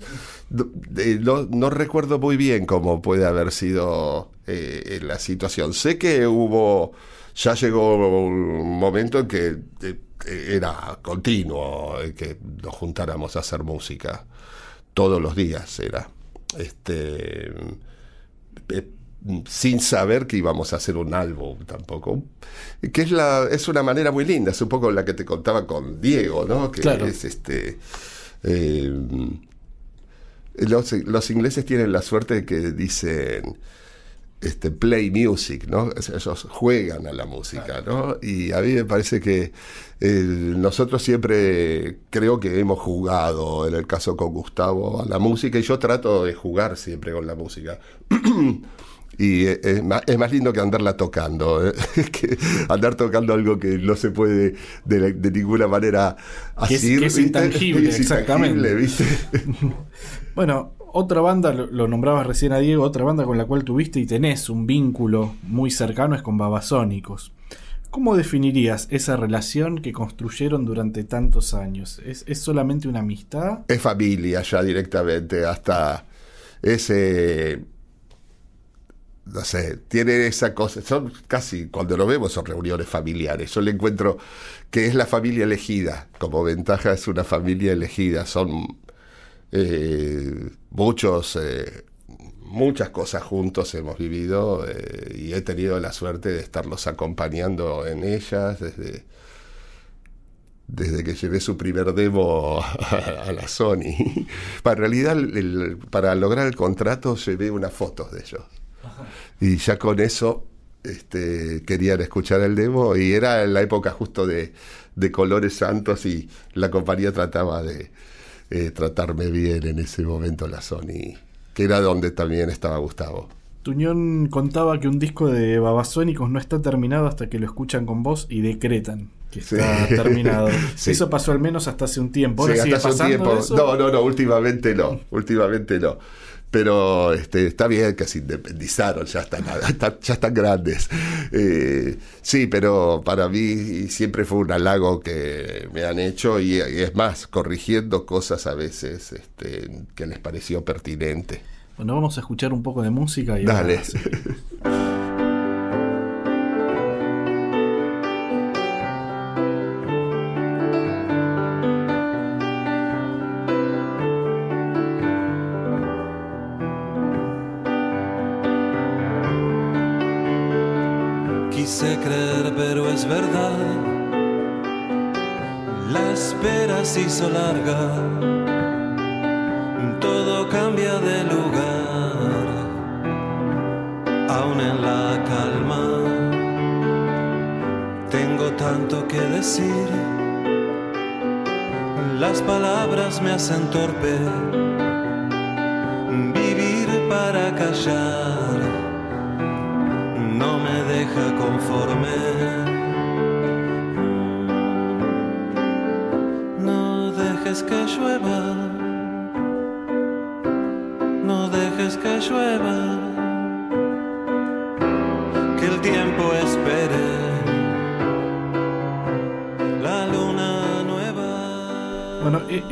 [SPEAKER 4] de- no, no recuerdo muy bien cómo puede haber sido eh, la situación. Sé que hubo, ya llegó un momento en que eh, era continuo eh, que nos juntáramos a hacer música. Todos los días era. Este. eh, sin saber que íbamos a hacer un álbum tampoco. Que es la, es una manera muy linda, es un poco la que te contaba con Diego, ¿no? Que
[SPEAKER 3] Claro.
[SPEAKER 4] es este. eh, los, los ingleses tienen la suerte de que dicen este, play music, ¿no? Ellos juegan a la música, ¿no? Y a mí me parece que eh, nosotros siempre creo que hemos jugado, en el caso con Gustavo, a la música, y yo trato de jugar siempre con la música. Y eh, es más, es más lindo que andarla tocando, ¿eh? que andar tocando algo que no se puede de, la- de ninguna manera
[SPEAKER 3] Que es- que es intangible,
[SPEAKER 4] Es
[SPEAKER 3] exactamente.
[SPEAKER 4] ¿viste?
[SPEAKER 3] Bueno, otra banda, lo, nombrabas recién a Diego, otra banda con la cual tuviste y tenés un vínculo muy cercano es con Babasónicos. ¿Cómo definirías esa relación que construyeron durante tantos años? ¿Es, es solamente una amistad?
[SPEAKER 4] es familia ya directamente, hasta ese... no sé, tiene esa cosa, son casi, cuando lo vemos son reuniones familiares, yo le encuentro que es la familia elegida, como ventaja es una familia elegida, son eh, muchos, eh, muchas cosas juntos hemos vivido eh, y he tenido la suerte de estarlos acompañando en ellas desde, desde que llevé su primer demo a, la Sony. Para, realidad, para lograr el contrato llevé unas fotos de ellos. Y ya con eso este, querían escuchar el demo y era la época justo de, de Colores Santos y la compañía trataba de eh, tratarme bien en ese momento la Sony, que era donde también estaba Gustavo.
[SPEAKER 3] Tuñón contaba que un disco de Babasónicos no está terminado hasta que lo escuchan con voz y decretan que está
[SPEAKER 4] Sí.
[SPEAKER 3] terminado.
[SPEAKER 4] Sí.
[SPEAKER 3] Eso pasó al menos hasta hace un tiempo. Ahora
[SPEAKER 4] Sí,
[SPEAKER 3] sigue
[SPEAKER 4] hasta hace un
[SPEAKER 3] pasando
[SPEAKER 4] tiempo.
[SPEAKER 3] eso.
[SPEAKER 4] No, no, no, últimamente no, últimamente no. Pero este, está bien que se independizaron, ya están, ya están grandes. Eh, sí, pero para mí siempre fue un halago que me han hecho y, y es más, corrigiendo cosas a veces este, que les pareció pertinente.
[SPEAKER 3] Bueno, vamos a escuchar un poco de música y
[SPEAKER 4] Dale.
[SPEAKER 3] ahora sí.
[SPEAKER 2] larga. Todo cambia de lugar. Aún en la calma. Tengo tanto que decir. Las palabras me hacen torpe.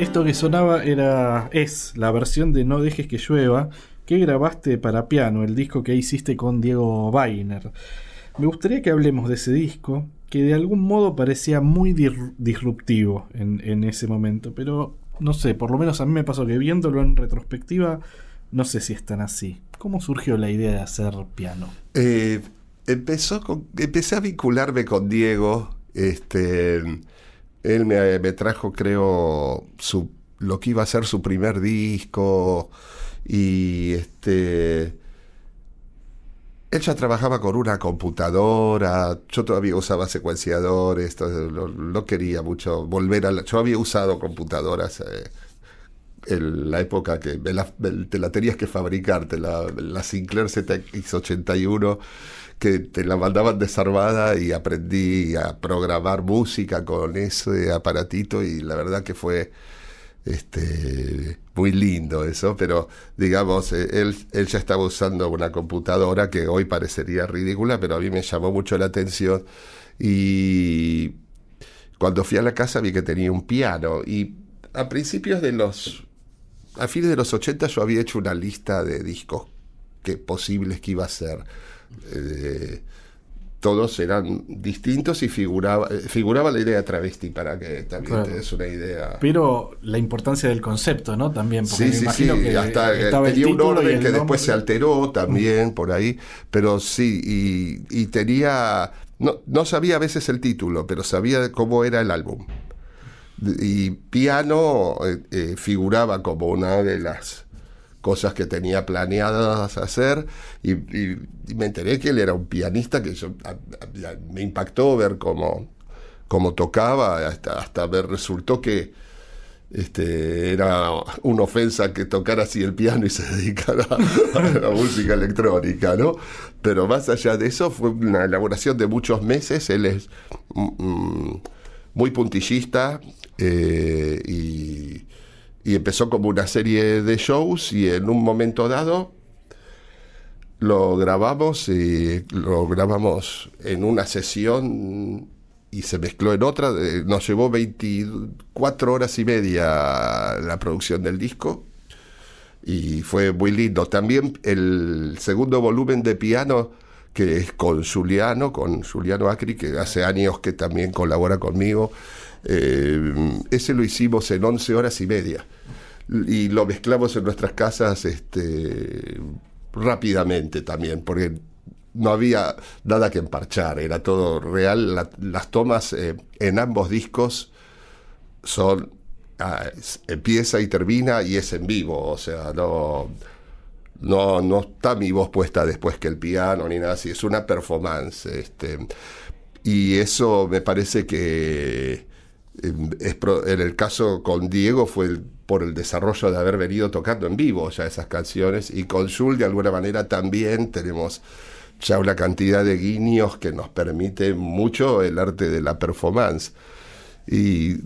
[SPEAKER 3] Esto que sonaba era es la versión de No dejes que llueva que grabaste para piano, el disco que hiciste con Diego Weiner. Me gustaría que hablemos de ese disco, que de algún modo parecía muy disruptivo en, en ese momento, pero no sé, por lo menos a mí me pasó que viéndolo en retrospectiva, no sé si es tan así. ¿Cómo surgió la idea de hacer piano?
[SPEAKER 4] Eh, empezó empecé a vincularme con Diego. Este, él me, me trajo, creo, su, lo que iba a ser su primer disco. Y este. Él ya trabajaba con una computadora, yo todavía usaba secuenciadores, todo, no, no quería mucho volver a la, Yo había usado computadoras eh, en la época que la, te la tenías que fabricar, te la, la Sinclair ZX81, que te la mandaban desarmada y aprendí a programar música con ese aparatito y la verdad que fue este muy lindo eso, pero digamos, eh, él, él ya estaba usando una computadora que hoy parecería ridícula, pero a mí me llamó mucho la atención y cuando fui a la casa vi que tenía un piano y a principios de los a fines de los 80 yo había hecho una lista de discos que posibles que iba a ser Eh, todos eran distintos y figuraba eh, figuraba la idea travesti para que también
[SPEAKER 3] Claro.
[SPEAKER 4] te des una idea
[SPEAKER 3] Pero la importancia del concepto, ¿no? También, porque
[SPEAKER 4] Sí,
[SPEAKER 3] me
[SPEAKER 4] sí,
[SPEAKER 3] imagino
[SPEAKER 4] sí,
[SPEAKER 3] que
[SPEAKER 4] hasta tenía un orden que después se alteró también por ahí, pero sí, y, y tenía, no, no sabía a veces el título, pero sabía cómo era el álbum. Y piano eh, eh, figuraba como una de las cosas que tenía planeadas hacer y, me enteré que él era un pianista que yo, me impactó ver cómo, cómo tocaba, hasta, hasta me resultó que este, era una ofensa que tocara así el piano y se dedicara a la música electrónica, ¿no? Pero más allá de eso, fue una elaboración de muchos meses. Él es mm, mm, muy puntillista eh, y, empezó como una serie de shows y en un momento dado lo grabamos y lo grabamos en una sesión y se mezcló en otra. Nos llevó 24 horas y media la producción del disco. y fue muy lindo. También el segundo volumen de piano que es con Juliano, con Juliano Acri, que hace años que también colabora conmigo. Eh, ese lo hicimos en 11 horas y media y lo mezclamos en nuestras casas este, rápidamente también, porque no había nada que emparchar, era todo real. La- las tomas eh, en ambos discos son ah, es- empieza y termina y es en vivo, o sea, no, no, no está mi voz puesta después que el piano ni nada así, es una performance. Este, y eso me parece que pro- en el caso con Diego fue por el desarrollo de haber venido tocando en vivo ya esas canciones y con Jules de alguna manera también tenemos ya una cantidad de guiños que nos permite mucho el arte de la performance. Y,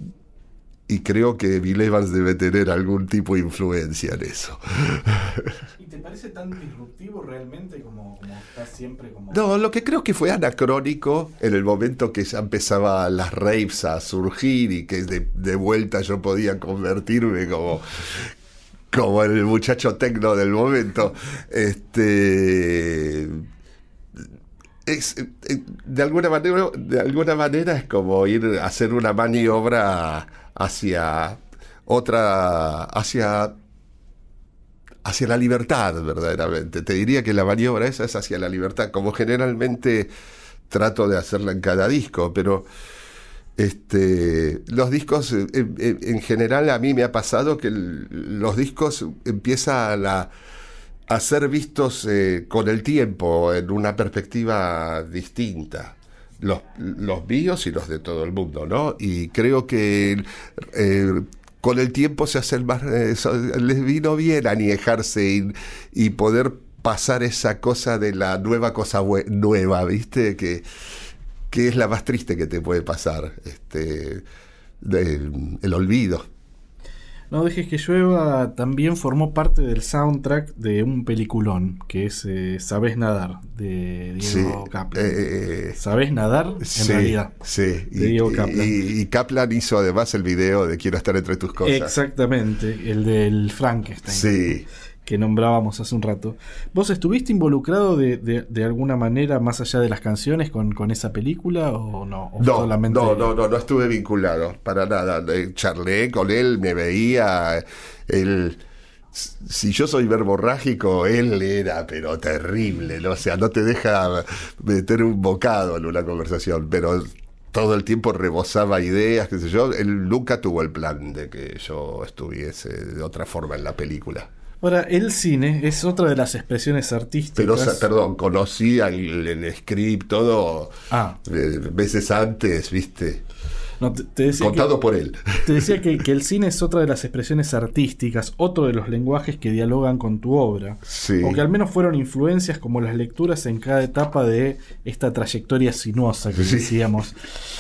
[SPEAKER 4] y creo que Bill Evans debe tener algún tipo de influencia en eso.
[SPEAKER 3] ¿Y te parece tan disruptivo realmente como, como está siempre como...
[SPEAKER 4] No, lo que creo que fue anacrónico en el momento que ya empezaba las raves a surgir y que de, de vuelta yo podía convertirme como, como el muchacho tecno del momento. Este es, eh, de alguna manera de alguna manera es como ir a hacer una maniobra hacia otra hacia hacia la libertad, verdaderamente. Te diría que la maniobra esa es hacia la libertad, como generalmente trato de hacerla en cada disco, pero este, los discos, eh, eh, en general a mí me ha pasado que los discos empiezan a, a ser vistos eh, con el tiempo, en una perspectiva distinta. Los, los míos y los de todo el mundo, ¿no? Y creo que eh, con el tiempo se hacen más. eh, les vino bien aniejarse y, y poder pasar esa cosa de la nueva cosa nueva, ¿viste? Que, que es la más triste que te puede pasar, este, el olvido.
[SPEAKER 3] No dejes que llueva también formó parte del soundtrack de un peliculón que es eh, Sabés nadar de
[SPEAKER 4] Sí,
[SPEAKER 3] Diego Kaplan.
[SPEAKER 4] eh, eh,
[SPEAKER 3] Sabés nadar en
[SPEAKER 4] sí,
[SPEAKER 3] realidad.
[SPEAKER 4] sí.
[SPEAKER 3] de
[SPEAKER 4] Y,
[SPEAKER 3] Diego Kaplan.
[SPEAKER 4] y- y Kaplan hizo además el video de Quiero estar entre tus cosas.
[SPEAKER 3] Exactamente, el del Frankenstein
[SPEAKER 4] Sí.
[SPEAKER 3] Que nombrábamos hace un rato. ¿Vos estuviste involucrado de, de- de alguna manera más allá de las canciones con, con esa película o no? ¿O
[SPEAKER 4] No,
[SPEAKER 3] solamente-
[SPEAKER 4] no, no, no, no estuve vinculado para nada. Charlé con él, me veía. Él, si yo soy verborrágico, él era, pero terrible, ¿no? O sea, no te deja meter un bocado en una conversación, pero todo el tiempo rebosaba ideas, qué sé yo. Él nunca tuvo el plan de que yo estuviese de otra forma en la película.
[SPEAKER 3] Ahora, el cine es otra de las expresiones artísticas.
[SPEAKER 4] Pero, o sea, perdón, conocí el, el script todo
[SPEAKER 3] Ah,
[SPEAKER 4] eh, meses antes, ¿viste?
[SPEAKER 3] no, te, te decía que-
[SPEAKER 4] Contado por él.
[SPEAKER 3] Te decía que, que el cine es otra de las expresiones artísticas, otro de los lenguajes que dialogan con tu obra.
[SPEAKER 4] Sí.
[SPEAKER 3] O que al menos fueron influencias como las lecturas en cada etapa de esta trayectoria sinuosa que
[SPEAKER 4] Sí.
[SPEAKER 3] decíamos.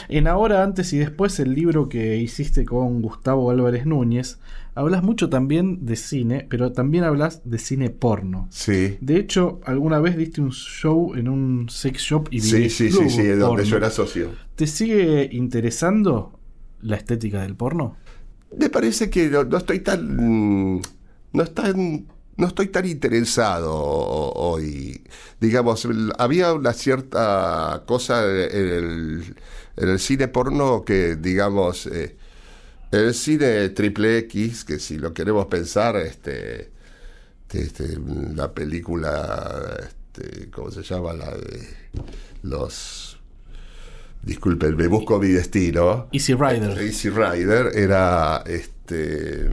[SPEAKER 3] En Ahora, Antes y Después, el libro que hiciste con Gustavo Álvarez Núñez, hablas mucho también de cine, pero también hablas de cine porno.
[SPEAKER 4] Sí.
[SPEAKER 3] De hecho, alguna vez diste un show en un sex shop y
[SPEAKER 4] Sí, sí, sí, sí, donde
[SPEAKER 3] porno.
[SPEAKER 4] yo era socio.
[SPEAKER 3] ¿Te sigue interesando la estética del porno?
[SPEAKER 4] Me parece que no, no estoy tan. No tan. No estoy tan interesado ho- hoy. Digamos, había una cierta cosa en el, en el cine porno que, digamos, eh, el cine triple X, que si lo queremos pensar, este, este, la película, este, ¿cómo se llama? La de los... Disculpen, me busco mi destino.
[SPEAKER 3] Easy Rider.
[SPEAKER 4] Easy Rider era este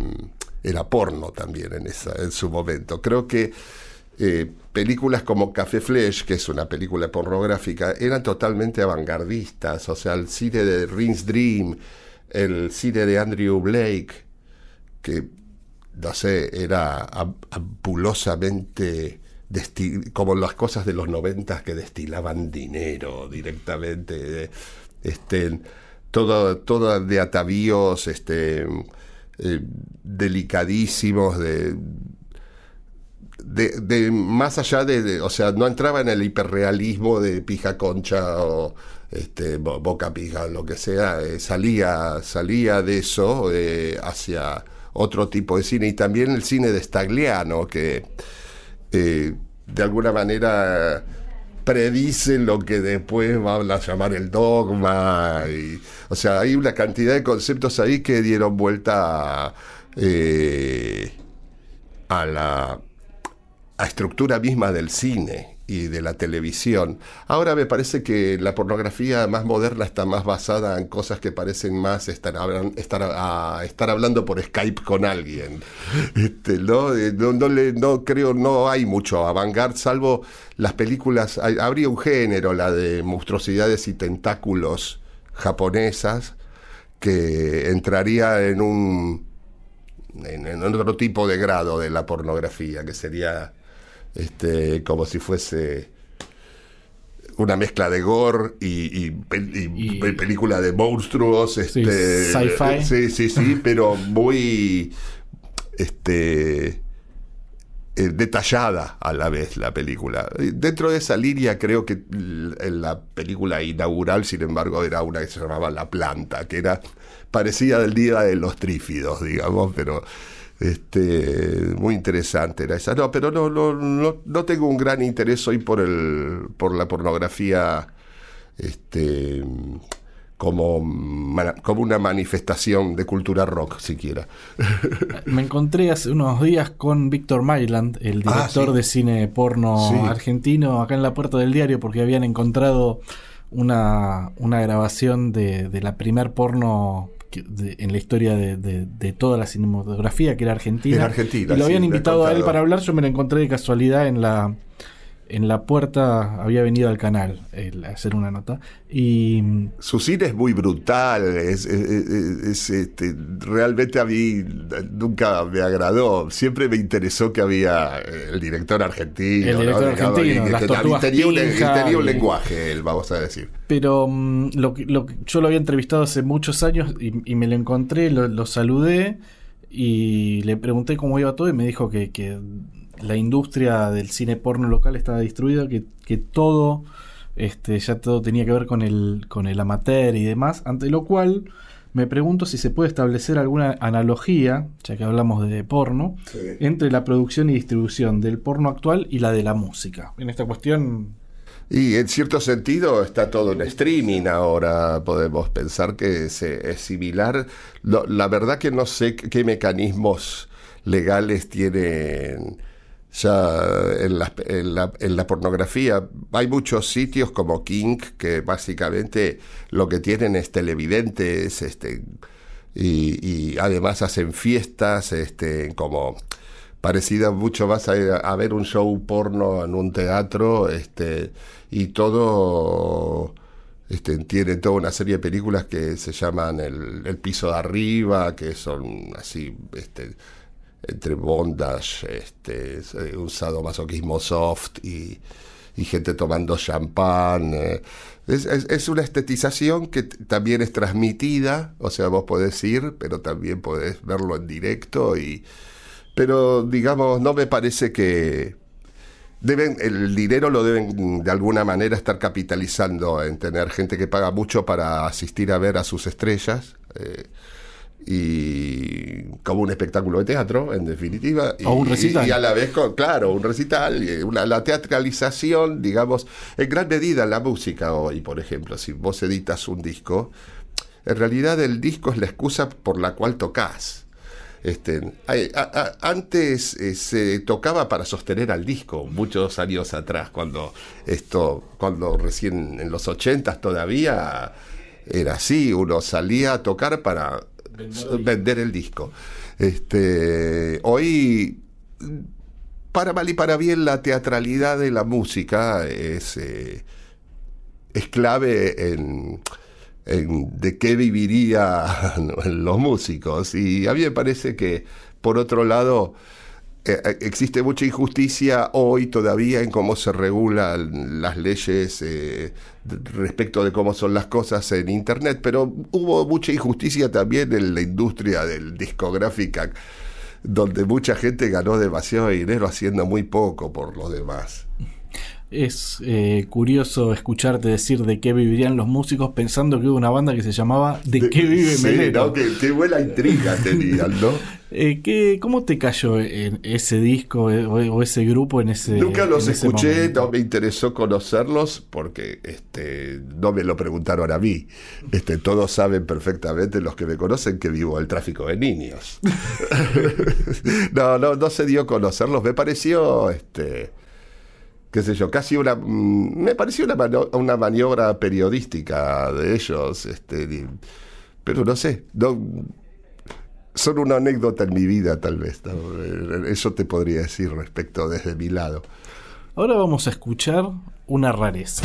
[SPEAKER 4] era porno también en esa en su momento. Creo que eh, películas como Café Flesh, que es una película pornográfica, eran totalmente avangardistas. O sea, el cine de Rince Dream, el cine de Andrew Blake, que no sé, era am- ampulosamente como las cosas de los noventas que destilaban dinero directamente, este, todo, de atavíos este, eh, delicadísimos, de, de, de- más allá de, de- o sea, no entraba en el hiperrealismo de pija concha o este, bo- boca pija, lo que sea, eh, salía, salía de eso eh, hacia otro tipo de cine y también el cine de Stagliano, que eh, de alguna manera predice lo que después van a llamar el dogma. o sea, hay una cantidad de conceptos ahí que dieron vuelta a la estructura misma del cine y de la televisión. Ahora me parece que la pornografía más moderna está más basada en cosas que parecen más estar, estar, a- estar hablando por Skype con alguien. Este, ¿no? Eh, no, creo, no hay mucho avant salvo las películas, habría un género, la de monstruosidades y tentáculos japonesas, que entraría en un en otro tipo de grado de la pornografía, que sería este, como si fuese una mezcla de gore y, y y
[SPEAKER 3] Y-
[SPEAKER 4] pe- película de monstruos, este,
[SPEAKER 3] sci-fi.
[SPEAKER 4] sí, sí, sí, pero muy este eh, detallada a la vez la película. Eh, Dentro de esa línea creo que en la película inaugural, sin embargo, era una que se llamaba La Planta, que era parecida del Día de los Trífidos, digamos, pero este muy interesante era esa. No, pero no, no, no, no tengo un gran interés hoy por el por la pornografía este como, como una manifestación de cultura rock, siquiera.
[SPEAKER 3] Me encontré hace unos días con Víctor Mayland, el
[SPEAKER 4] Ah,
[SPEAKER 3] director
[SPEAKER 4] sí.
[SPEAKER 3] de cine porno
[SPEAKER 4] Sí.
[SPEAKER 3] argentino, acá en la puerta del diario, porque habían encontrado una, una grabación de, de la primer porno de- en la historia de, de- de toda la cinematografía, que era argentina.
[SPEAKER 4] Argentina,
[SPEAKER 3] y lo habían invitado a él para hablar, yo me lo encontré de casualidad en la en la puerta, había venido al canal a hacer una nota. Y
[SPEAKER 4] Su cine es muy brutal, es, es- es- es, este, realmente a mí nunca me agradó. Siempre me interesó que había el director argentino.
[SPEAKER 3] El director argentino, las tortugas
[SPEAKER 4] tenía, un, tenía lenguaje, él, vamos a decir.
[SPEAKER 3] Pero mm, lo, lo yo lo había entrevistado hace muchos años y, y me lo encontré, lo, lo saludé y le pregunté cómo iba todo y me dijo que, que la industria del cine porno local estaba destruida, que, que todo, este, ya todo tenía que ver con el, con el amateur y demás, ante lo cual me pregunto si se puede establecer alguna analogía, ya que hablamos de porno, entre la producción y distribución del porno actual y la de la música. En esta cuestión
[SPEAKER 4] Y en cierto sentido está todo en streaming ahora, podemos pensar que es, es similar. Lo- la verdad que no sé qué mecanismos legales tienen ya en la, en, la, en la pornografía. Hay muchos sitios como King que básicamente lo que tienen es televidentes, este, y, además hacen fiestas, este, como parecida mucho más a, a ver un show porno en un teatro, este, y todo este, tiene toda una serie de películas que se llaman El, el piso de arriba, que son así, este, entre bondage, este, un sadomasoquismo soft y, y gente tomando champán. eh. Es, una estetización que también es transmitida, o sea, vos podés ir, pero también podés verlo en directo y, pero digamos, no me parece que deben el dinero lo deben de alguna manera estar capitalizando en tener gente que paga mucho para asistir a ver a sus estrellas eh, y como un espectáculo de teatro en definitiva y,
[SPEAKER 3] O un recital.
[SPEAKER 4] y a la vez con, claro un recital una, la teatralización digamos en gran medida la música hoy por ejemplo si vos editas un disco en realidad el disco es la excusa por la cual tocas este, hay- a- a- antes eh, se tocaba para sostener al disco, muchos años atrás, cuando esto, cuando recién en los ochentas todavía era así, uno salía a tocar para vender, el disco. Este, hoy, para mal y para bien, la teatralidad de la música es, eh, es clave en, en de qué vivirían los músicos. Y a mí me parece que, por otro lado, eh, eh, existe mucha injusticia hoy todavía en cómo se regulan las leyes eh, respecto de cómo son las cosas en Internet, pero hubo mucha injusticia también en la industria del discográfica, donde mucha gente ganó demasiado dinero haciendo muy poco por los demás.
[SPEAKER 3] Es eh, curioso escucharte decir de qué vivirían los músicos pensando que hubo una banda que se llamaba ¿De, qué vive
[SPEAKER 4] sí,
[SPEAKER 3] Melero?
[SPEAKER 4] ¿no? Qué, qué buena intriga tenían, ¿no?
[SPEAKER 3] Eh, ¿qué- ¿Cómo te cayó en ese disco eh, o, ese grupo en ese
[SPEAKER 4] Nunca los escuché, no me interesó conocerlos porque este, no me lo preguntaron a mí. Este, todos saben perfectamente, los que me conocen, que vivo el tráfico de niños. no, no, no se dio conocerlos. Me pareció, este, qué sé yo, casi una... mm, Me pareció una, mano- una maniobra periodística de ellos. Este, pero no sé, no, son una anécdota en mi vida, tal vez. Eh, Eso te podría decir respecto desde mi lado.
[SPEAKER 3] Ahora vamos a escuchar una rareza.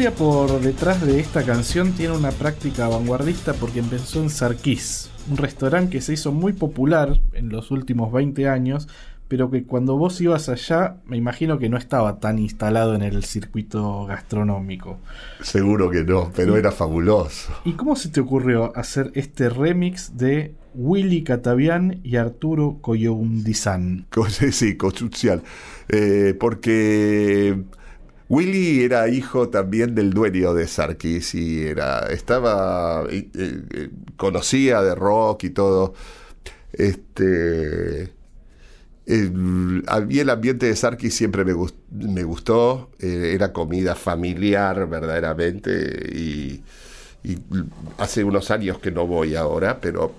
[SPEAKER 3] Historia por detrás de esta canción tiene una práctica vanguardista porque empezó en Sarkis, un restaurante que se hizo muy popular en los últimos 20 años, pero que cuando vos ibas allá, me imagino que no estaba tan instalado en el circuito gastronómico.
[SPEAKER 4] Seguro que no, pero era fabuloso.
[SPEAKER 3] ¿Y cómo se te ocurrió hacer este remix de Willy Catavian y Arturo Coyoundizán?
[SPEAKER 4] Co- Sí, construcción. Eh, porque Willy era hijo también del dueño de Sarkis y era, estaba, eh, eh, conocía de rock y todo. Este, el, a mí el ambiente de Sarkis siempre me, me gustó, eh, era comida familiar verdaderamente y hace unos años que no voy ahora, pero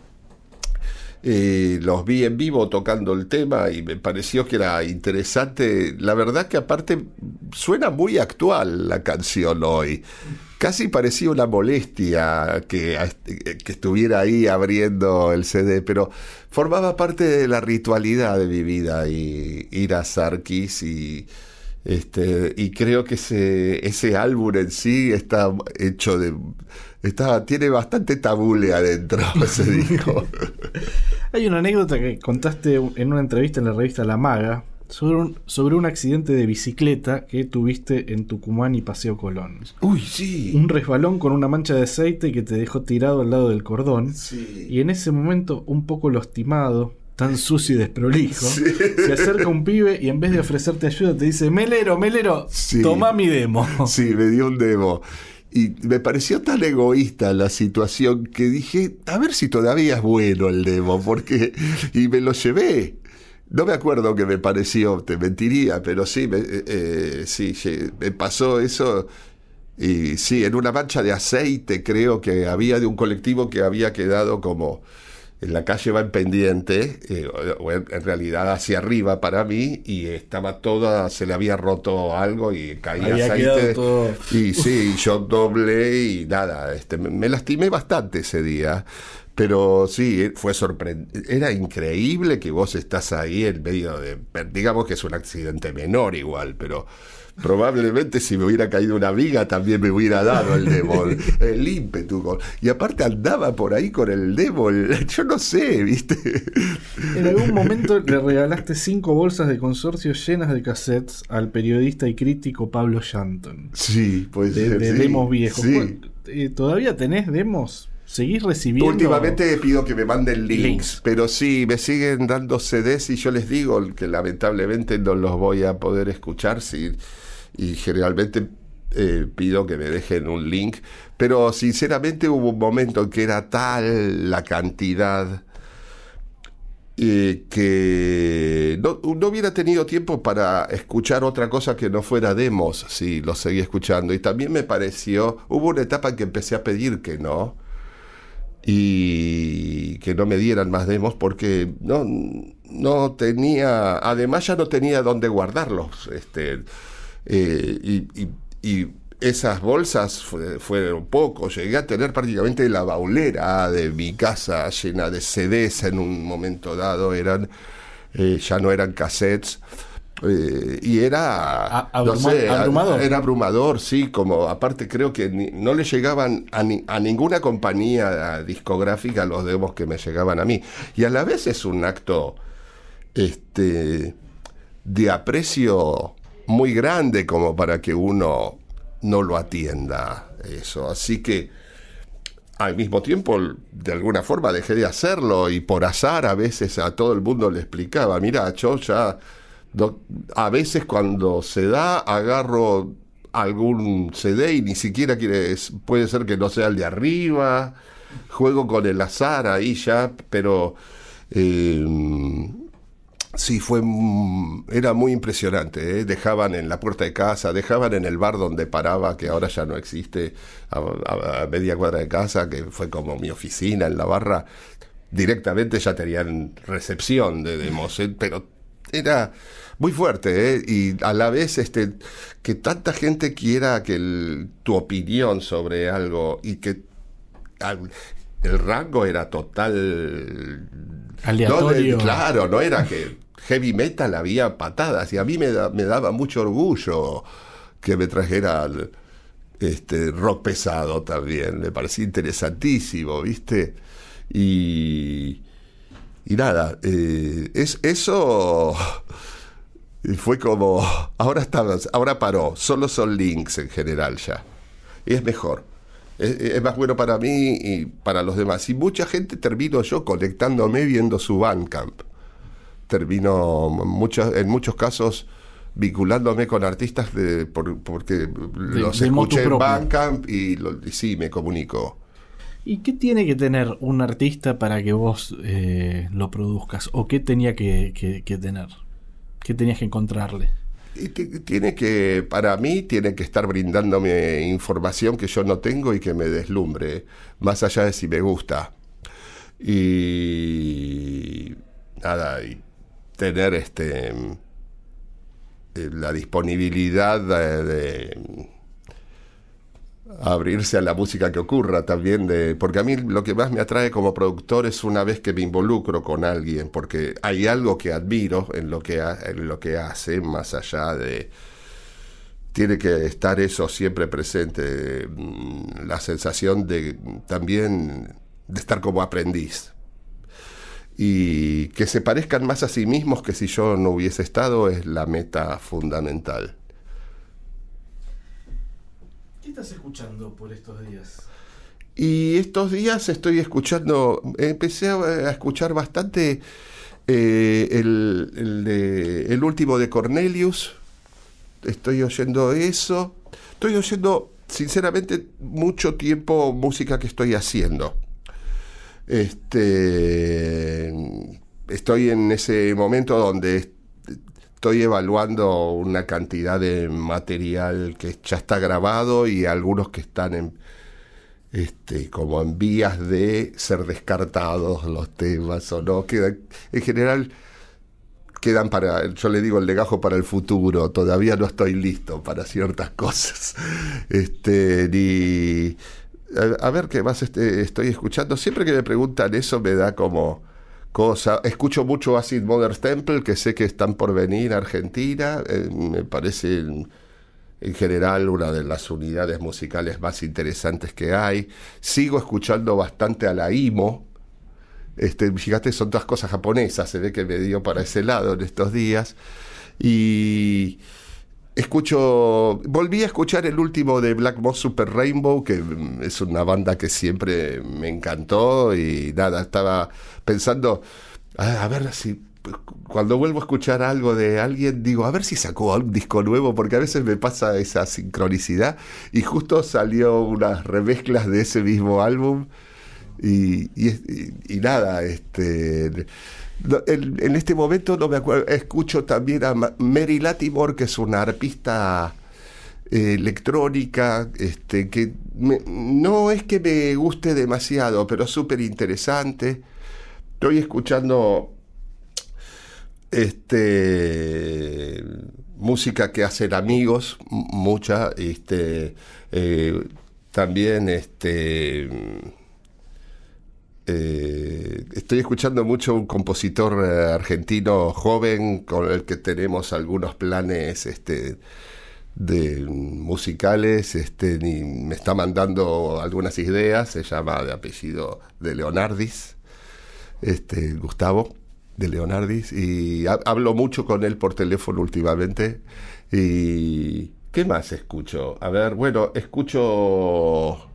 [SPEAKER 4] los vi en vivo tocando el tema y me pareció que era interesante. La verdad que aparte suena muy actual la canción hoy. Casi parecía una molestia que, que estuviera ahí abriendo el CD, pero formaba parte de la ritualidad de mi vida y ir a Sarkis y este y creo que ese ese álbum en sí está hecho de está tiene bastante tabule adentro ese disco.
[SPEAKER 3] Hay una anécdota que contaste en una entrevista en la revista La Maga sobre un, sobre un accidente de bicicleta que tuviste en Tucumán y Paseo Colón.
[SPEAKER 4] Uy, sí.
[SPEAKER 3] Un resbalón con una mancha de aceite que te dejó tirado al lado del cordón.
[SPEAKER 4] Sí.
[SPEAKER 3] Y en ese momento, un poco lastimado, tan sucio y desprolijo,
[SPEAKER 4] Sí.
[SPEAKER 3] se acerca un pibe y en vez de ofrecerte ayuda te dice, Melero, Melero,
[SPEAKER 4] Sí.
[SPEAKER 3] toma mi demo.
[SPEAKER 4] Sí, me dio un demo. Y me pareció tan egoísta la situación que dije, a ver si todavía es bueno el demo, porque... Y me lo llevé. No me acuerdo que me pareció, te mentiría, pero sí, eh, eh, sí, lle- me pasó eso. Y sí, en una mancha de aceite creo que había de un colectivo que había quedado como en la calle va en pendiente, eh, o- en, en realidad hacia arriba para mí, y estaba toda, se le había roto algo y caía
[SPEAKER 3] Había
[SPEAKER 4] aceite.
[SPEAKER 3] quedado todo-
[SPEAKER 4] Y sí, yo doblé y nada, este, me, me lastimé bastante ese día. Pero sí, eh, fue sorprendente. Era increíble que vos estás ahí en medio de. Digamos que es un accidente menor igual, pero probablemente si me hubiera caído una viga también me hubiera dado el débol, el ímpetu. Y aparte andaba por ahí con el débol, yo no sé, ¿viste?
[SPEAKER 3] En algún momento le regalaste cinco bolsas de consorcio llenas de cassettes al periodista y crítico Pablo Shanton.
[SPEAKER 4] Sí, pues.
[SPEAKER 3] De, de
[SPEAKER 4] sí,
[SPEAKER 3] demos viejos.
[SPEAKER 4] sí.
[SPEAKER 3] Eh, ¿Todavía tenés demos? ¿Seguís recibiendo?
[SPEAKER 4] Últimamente pido que me manden links,
[SPEAKER 3] Links.
[SPEAKER 4] pero sí, me siguen dando CDs y yo les digo que lamentablemente no los voy a poder escuchar sí, y generalmente eh, pido que me dejen un link, pero sinceramente hubo un momento en que era tal la cantidad eh, que no, no hubiera tenido tiempo para escuchar otra cosa que no fuera demos, si lo seguí escuchando. Y también me pareció, hubo una etapa en que empecé a pedir que no, y que no me dieran más demos porque no, no tenía, además ya no tenía dónde guardarlos. Este, Eh, y, y- esas bolsas fue- fueron poco. Llegué a tener prácticamente la baulera de mi casa llena de CDs en un momento dado. Eran, eh, ya no eran cassettes. Eh, y era
[SPEAKER 3] A-
[SPEAKER 4] no
[SPEAKER 3] abruma-
[SPEAKER 4] sé, a-
[SPEAKER 3] abrumador.
[SPEAKER 4] era abrumador, sí, como aparte creo que ni- no le llegaban a, ni- a ninguna compañía discográfica los demos que me llegaban a mí. Y a la vez es un acto este, de aprecio muy grande como para que uno no lo atienda eso. Así que al mismo tiempo, de alguna forma, dejé de hacerlo y por azar a veces a todo el mundo le explicaba, mira, yo ya, a veces cuando se da, agarro algún CD y ni siquiera quiere, puede ser que no sea el de arriba, juego con el azar ahí ya, pero... eh, Sí, fue era muy impresionante. ¿eh? Dejaban en la puerta de casa, dejaban en el bar donde paraba, que ahora ya no existe, a, media cuadra de casa, que fue como mi oficina en la barra. Directamente ya tenían recepción de demos, ¿eh? pero era muy fuerte, ¿eh? y a la vez este que tanta gente quiera que el- tu opinión sobre algo y que al- el rango era total
[SPEAKER 3] Aleatorio.
[SPEAKER 4] no, de- claro, no era que heavy metal había patadas y a mí me, da- me daba mucho orgullo que me trajeran este rock pesado también, me parecía interesantísimo, ¿viste? Y, y nada, eh, es, eso fue como, ahora, está, ahora paró, solo son links en general ya, y es mejor. Es, es más bueno para mí y para los demás. Y mucha gente termino yo conectándome viendo su Bandcamp. Termino muchas, en muchos casos vinculándome con artistas de, por- porque los
[SPEAKER 3] de
[SPEAKER 4] escuché en. Bandcamp y, lo- y sí, me comunico.
[SPEAKER 3] ¿Y qué tiene que tener un artista para que vos eh, lo produzcas? ¿O qué tenía que, tener? ¿Qué tenías que encontrarle?
[SPEAKER 4] Y ti- tiene que, para mí, tiene que estar brindándome información que yo no tengo y que me deslumbre, más allá de si me gusta. Y nada, y tener este eh, la disponibilidad de abrirse a la música que ocurra también de porque a mí lo que más me atrae como productor es una vez que me involucro con alguien porque hay algo que admiro en lo que en lo que hace más allá de tiene que estar eso siempre presente mm, la sensación de también de estar como aprendiz y que se parezcan más a sí mismos que si yo no hubiese estado es la meta fundamental.
[SPEAKER 3] ¿Qué estás escuchando por estos días?
[SPEAKER 4] Y estos días estoy escuchando, empecé a, escuchar bastante eh, el, el último de Cornelius, estoy oyendo eso, estoy oyendo sinceramente mucho tiempo música que estoy haciendo. Este, estoy en ese momento donde estoy evaluando una cantidad de material que ya está grabado y algunos que están en, este, como en vías de ser descartados los temas o no. Quedan, en general quedan para, yo le digo el legajo para el futuro, todavía no estoy listo para ciertas cosas. Este, ni, a, ver qué más este, estoy escuchando. Siempre que me preguntan eso me da como Escucho mucho Acid Mother Temple, que sé que están por venir a Argentina. eh, me parece en, en general una de las unidades musicales más interesantes que hay. Sigo escuchando bastante a la IMO. Este, fíjate, son todas cosas japonesas, se ve que me dio para ese lado en estos días. Y escucho, volví a escuchar el último de Black Moss Super Rainbow, que mm, es una banda que siempre me encantó y nada, estaba pensando, a, a ver si cuando vuelvo a escuchar algo de alguien, digo, a ver si sacó un disco nuevo, porque a veces me pasa esa sincronicidad y justo salió unas remezclas de ese mismo álbum. Y, y, y- nada, este, en, este momento no me acuerdo, escucho también a Ma- Mary Latimore, que es una arpista eh, electrónica, este, que no es que me guste demasiado, pero súper interesante. Estoy escuchando este música que hacen amigos, mucha, este, eh, también este, eh, estoy escuchando mucho un compositor eh, argentino joven con el que tenemos algunos planes este, de musicales, este, y me está mandando algunas ideas, se llama de apellido de Leonardis, este, Gustavo de Leonardis, y ha- hablo mucho con él por teléfono últimamente. Y ¿qué más escucho? A ver, bueno, escucho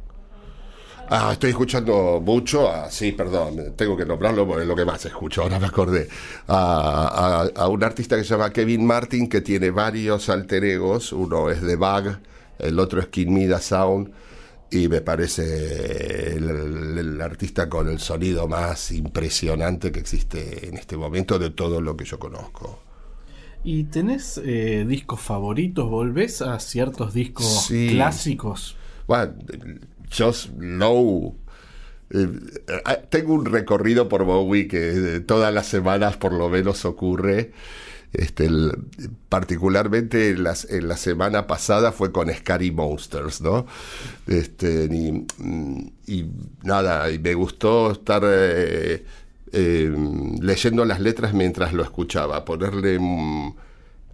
[SPEAKER 4] Ah, estoy escuchando mucho, ah, sí, perdón, tengo que nombrarlo porque es lo que más escucho, ahora me acordé, a, a- un artista que se llama Kevin Martin, que tiene varios alter egos, uno es The Bug, el otro es Kid Mida Sound, y me parece el, el- el artista con el sonido más impresionante que existe en este momento de todo lo que yo conozco.
[SPEAKER 3] ¿Y tenés eh, discos favoritos? ¿Volvés a ciertos discos
[SPEAKER 4] Sí.
[SPEAKER 3] clásicos?
[SPEAKER 4] Bueno, Just Low. eh, eh, tengo un recorrido por Bowie que eh, todas las semanas por lo menos ocurre. Este, particularmente en, la semana pasada fue con Scary Monsters, ¿no? Este, y, mm, y nada, y me gustó estar eh, eh, leyendo las letras mientras lo escuchaba, ponerle mm,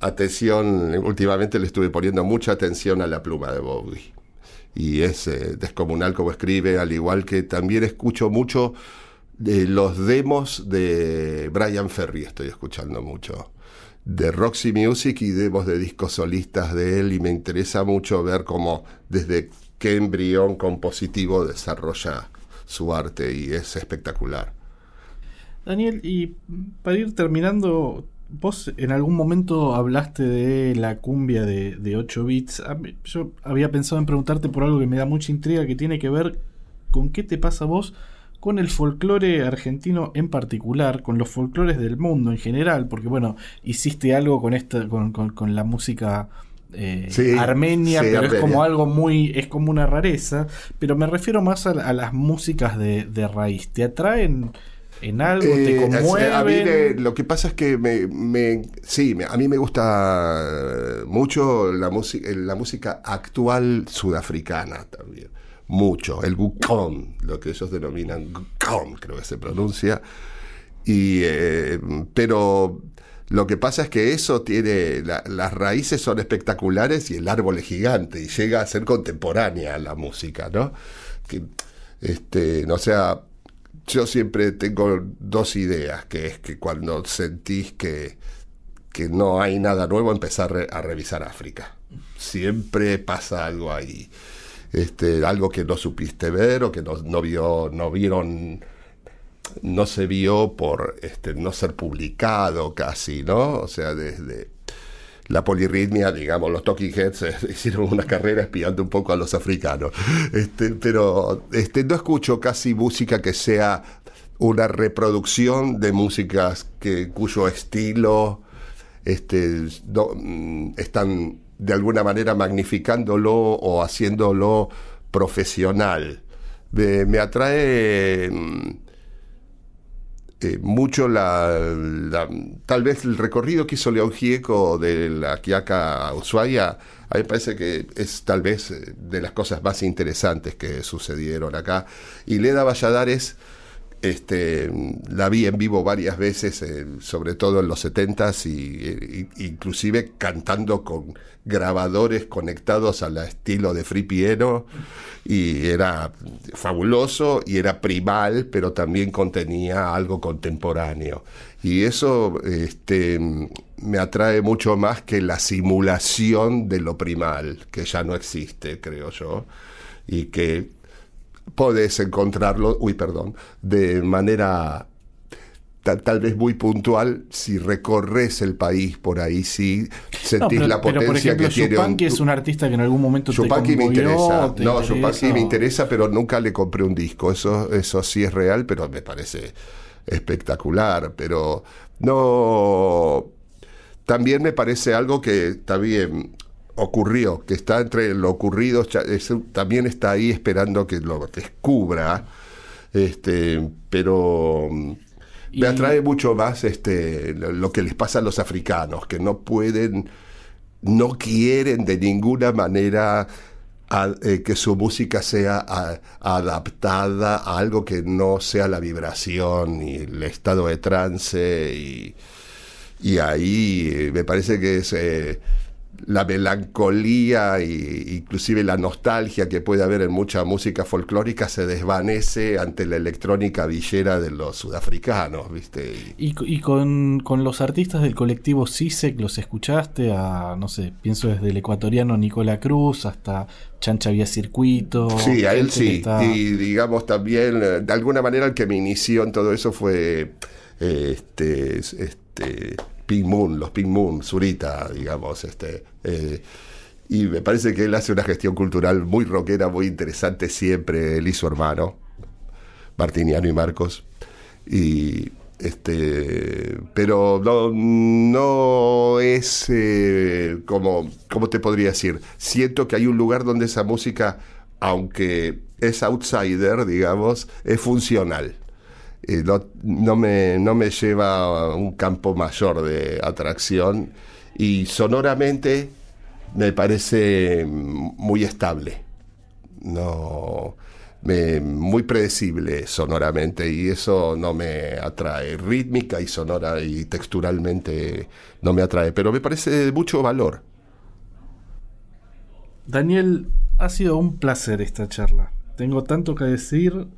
[SPEAKER 4] atención, últimamente le estuve poniendo mucha atención a la pluma de Bowie y es eh, descomunal como escribe, al igual que también escucho mucho de los demos de Brian Ferry, estoy escuchando mucho, de Roxy Music y demos de discos solistas de él, y me interesa mucho ver cómo desde qué embrión compositivo desarrolla su arte, y es espectacular.
[SPEAKER 3] Daniel, y para ir terminando, vos en algún momento hablaste de la cumbia de, de 8 bits. Yo había pensado en preguntarte por algo que me da mucha intriga, que tiene que ver con qué te pasa vos con el folclore argentino en particular, con los folclores del mundo en general, porque bueno, hiciste algo con esta, con, con- con la música eh,
[SPEAKER 4] Sí,
[SPEAKER 3] armenia,
[SPEAKER 4] sí,
[SPEAKER 3] pero es como algo muy, es como una rareza, pero me refiero más a, a las músicas de, de raíz. ¿Te atraen en algo? ¿Te
[SPEAKER 4] Eh,
[SPEAKER 3] conmueven?
[SPEAKER 4] a mí me- lo que pasa es que me, me- sí, me- a mí me gusta eh, mucho la música, la música actual sudafricana también. Mucho, el gukon, lo que ellos denominan gukon, creo que se pronuncia. Y, eh, pero lo que pasa es que eso tiene, la- las raíces son espectaculares y el árbol es gigante y llega a ser contemporánea la música, ¿no? Que, este, sea, yo siempre tengo dos ideas, que es que cuando sentís que, que no hay nada nuevo, empezar a revisar África. Siempre pasa algo ahí. Este, algo que no supiste ver o que no, no vio, no vieron, no se vio por este, no ser publicado casi, ¿no? O sea, desde la polirritmia, digamos, los Talking Heads eh, hicieron una carrera espiando un poco a los africanos. Este, pero no escucho casi música que sea una reproducción de músicas que, cuyo estilo este, no, mm, están de alguna manera magnificándolo o haciéndolo profesional. Me, atrae mm, eh, mucho la, la- tal vez el recorrido que hizo León Gieco de la Quiaca a Ushuaia, a mí me parece que es tal vez eh, de las cosas más interesantes que sucedieron acá. Y Leda Valladares, este, la vi en vivo varias veces, eh, sobre todo en los 70s, y, y- inclusive cantando con grabadores conectados al estilo de Free Pieno, y era fabuloso y era primal, pero también contenía algo contemporáneo. Y eso este, me atrae mucho más que la simulación de lo primal, que ya no existe, creo yo, y que podés encontrarlo, uy, perdón, de manera tal, tal vez muy puntual si recorres el país por ahí, sí
[SPEAKER 3] No,
[SPEAKER 4] sentís
[SPEAKER 3] pero,
[SPEAKER 4] la
[SPEAKER 3] pero,
[SPEAKER 4] potencia
[SPEAKER 3] por ejemplo,
[SPEAKER 4] que tiene.
[SPEAKER 3] Yupanqui
[SPEAKER 4] un-
[SPEAKER 3] es un artista que en algún momento
[SPEAKER 4] Yupanqui
[SPEAKER 3] te
[SPEAKER 4] me interesa.
[SPEAKER 3] te
[SPEAKER 4] No, Yupanqui me interesa, pero nunca le compré un disco. Eso, eso sí es real, pero me parece espectacular. Pero no. También me parece algo que también ocurrió, que está entre lo ocurrido, es- también está ahí esperando que lo descubra. Este, pero mm,
[SPEAKER 3] Y-
[SPEAKER 4] me atrae mucho más este, lo que les pasa a los africanos, que no pueden no quieren de ninguna manera a- eh, que su música sea a- adaptada a algo que no sea la vibración y el estado de trance y, y ahí eh, me parece que es eh, la melancolía e inclusive la nostalgia que puede haber en mucha música folclórica se desvanece ante la electrónica villera de los sudafricanos, ¿viste? Y-
[SPEAKER 3] Y, co- y con, con los artistas del colectivo CISEC, ¿los escuchaste? A, no sé, pienso desde el ecuatoriano Nicola Cruz hasta Chancha Vía Circuito.
[SPEAKER 4] Sí, a él sí.
[SPEAKER 3] está-
[SPEAKER 4] Y digamos también, eh, de alguna manera el que me inició en todo eso fue eh, este, este Pink Moon, los Pink Moon, Zurita, digamos. Este, eh, y me parece que él hace una gestión cultural muy rockera, muy interesante siempre, él y su hermano, Martiniano y Marcos. Y este pero no, no es eh, como, ¿cómo te podría decir? Siento que hay un lugar donde esa música, aunque es outsider, digamos, es funcional. Eh, no, me, no me lleva a un campo mayor de atracción y sonoramente me parece muy estable. No, me- muy predecible sonoramente y eso no me atrae. Rítmica y sonora y texturalmente no me atrae, pero me parece de mucho valor.
[SPEAKER 3] Daniel, ha sido un placer esta charla. Tengo tanto que decir,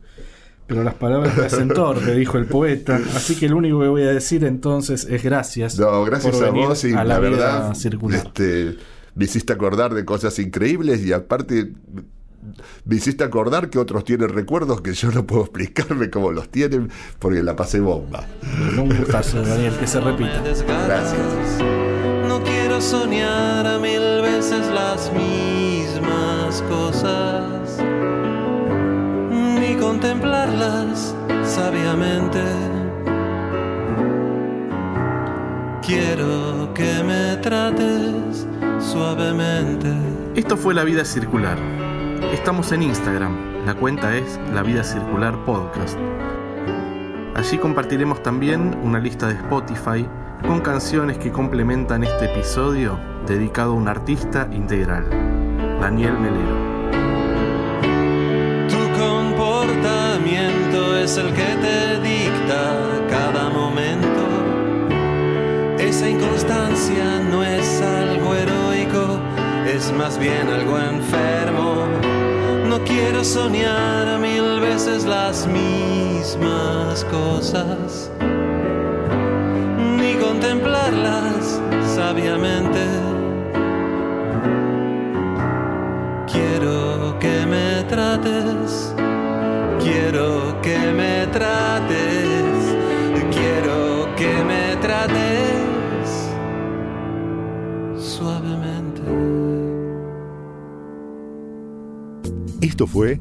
[SPEAKER 3] pero las palabras me hacen torpe, dijo el poeta. Así que lo único que voy a decir entonces es gracias.
[SPEAKER 4] No, gracias
[SPEAKER 3] por
[SPEAKER 4] a
[SPEAKER 3] venir
[SPEAKER 4] vos y
[SPEAKER 3] a
[SPEAKER 4] la, verdad
[SPEAKER 3] circular.
[SPEAKER 4] este, me hiciste acordar de cosas increíbles y aparte me hiciste acordar que otros tienen recuerdos que yo no puedo explicarme cómo los tienen porque la pasé bomba.
[SPEAKER 3] Un gustazo, Daniel, que se repita.
[SPEAKER 4] Gracias.
[SPEAKER 2] No quiero soñar a mil veces las mismas cosas, contemplarlas sabiamente. Quiero que me trates suavemente.
[SPEAKER 3] Esto fue La Vida Circular. Estamos en Instagram. La cuenta es La Vida Circular Podcast. Allí compartiremos también una lista de Spotify con canciones que complementan este episodio dedicado a un artista integral, Daniel Melero.
[SPEAKER 2] Es el que te dicta cada momento. Esa inconstancia no es algo heroico, es más bien algo enfermo. No quiero soñar mil veces las mismas cosas, ni contemplarlas sabiamente. Quiero que me trates, que me trates, quiero que me trates suavemente.
[SPEAKER 1] Esto fue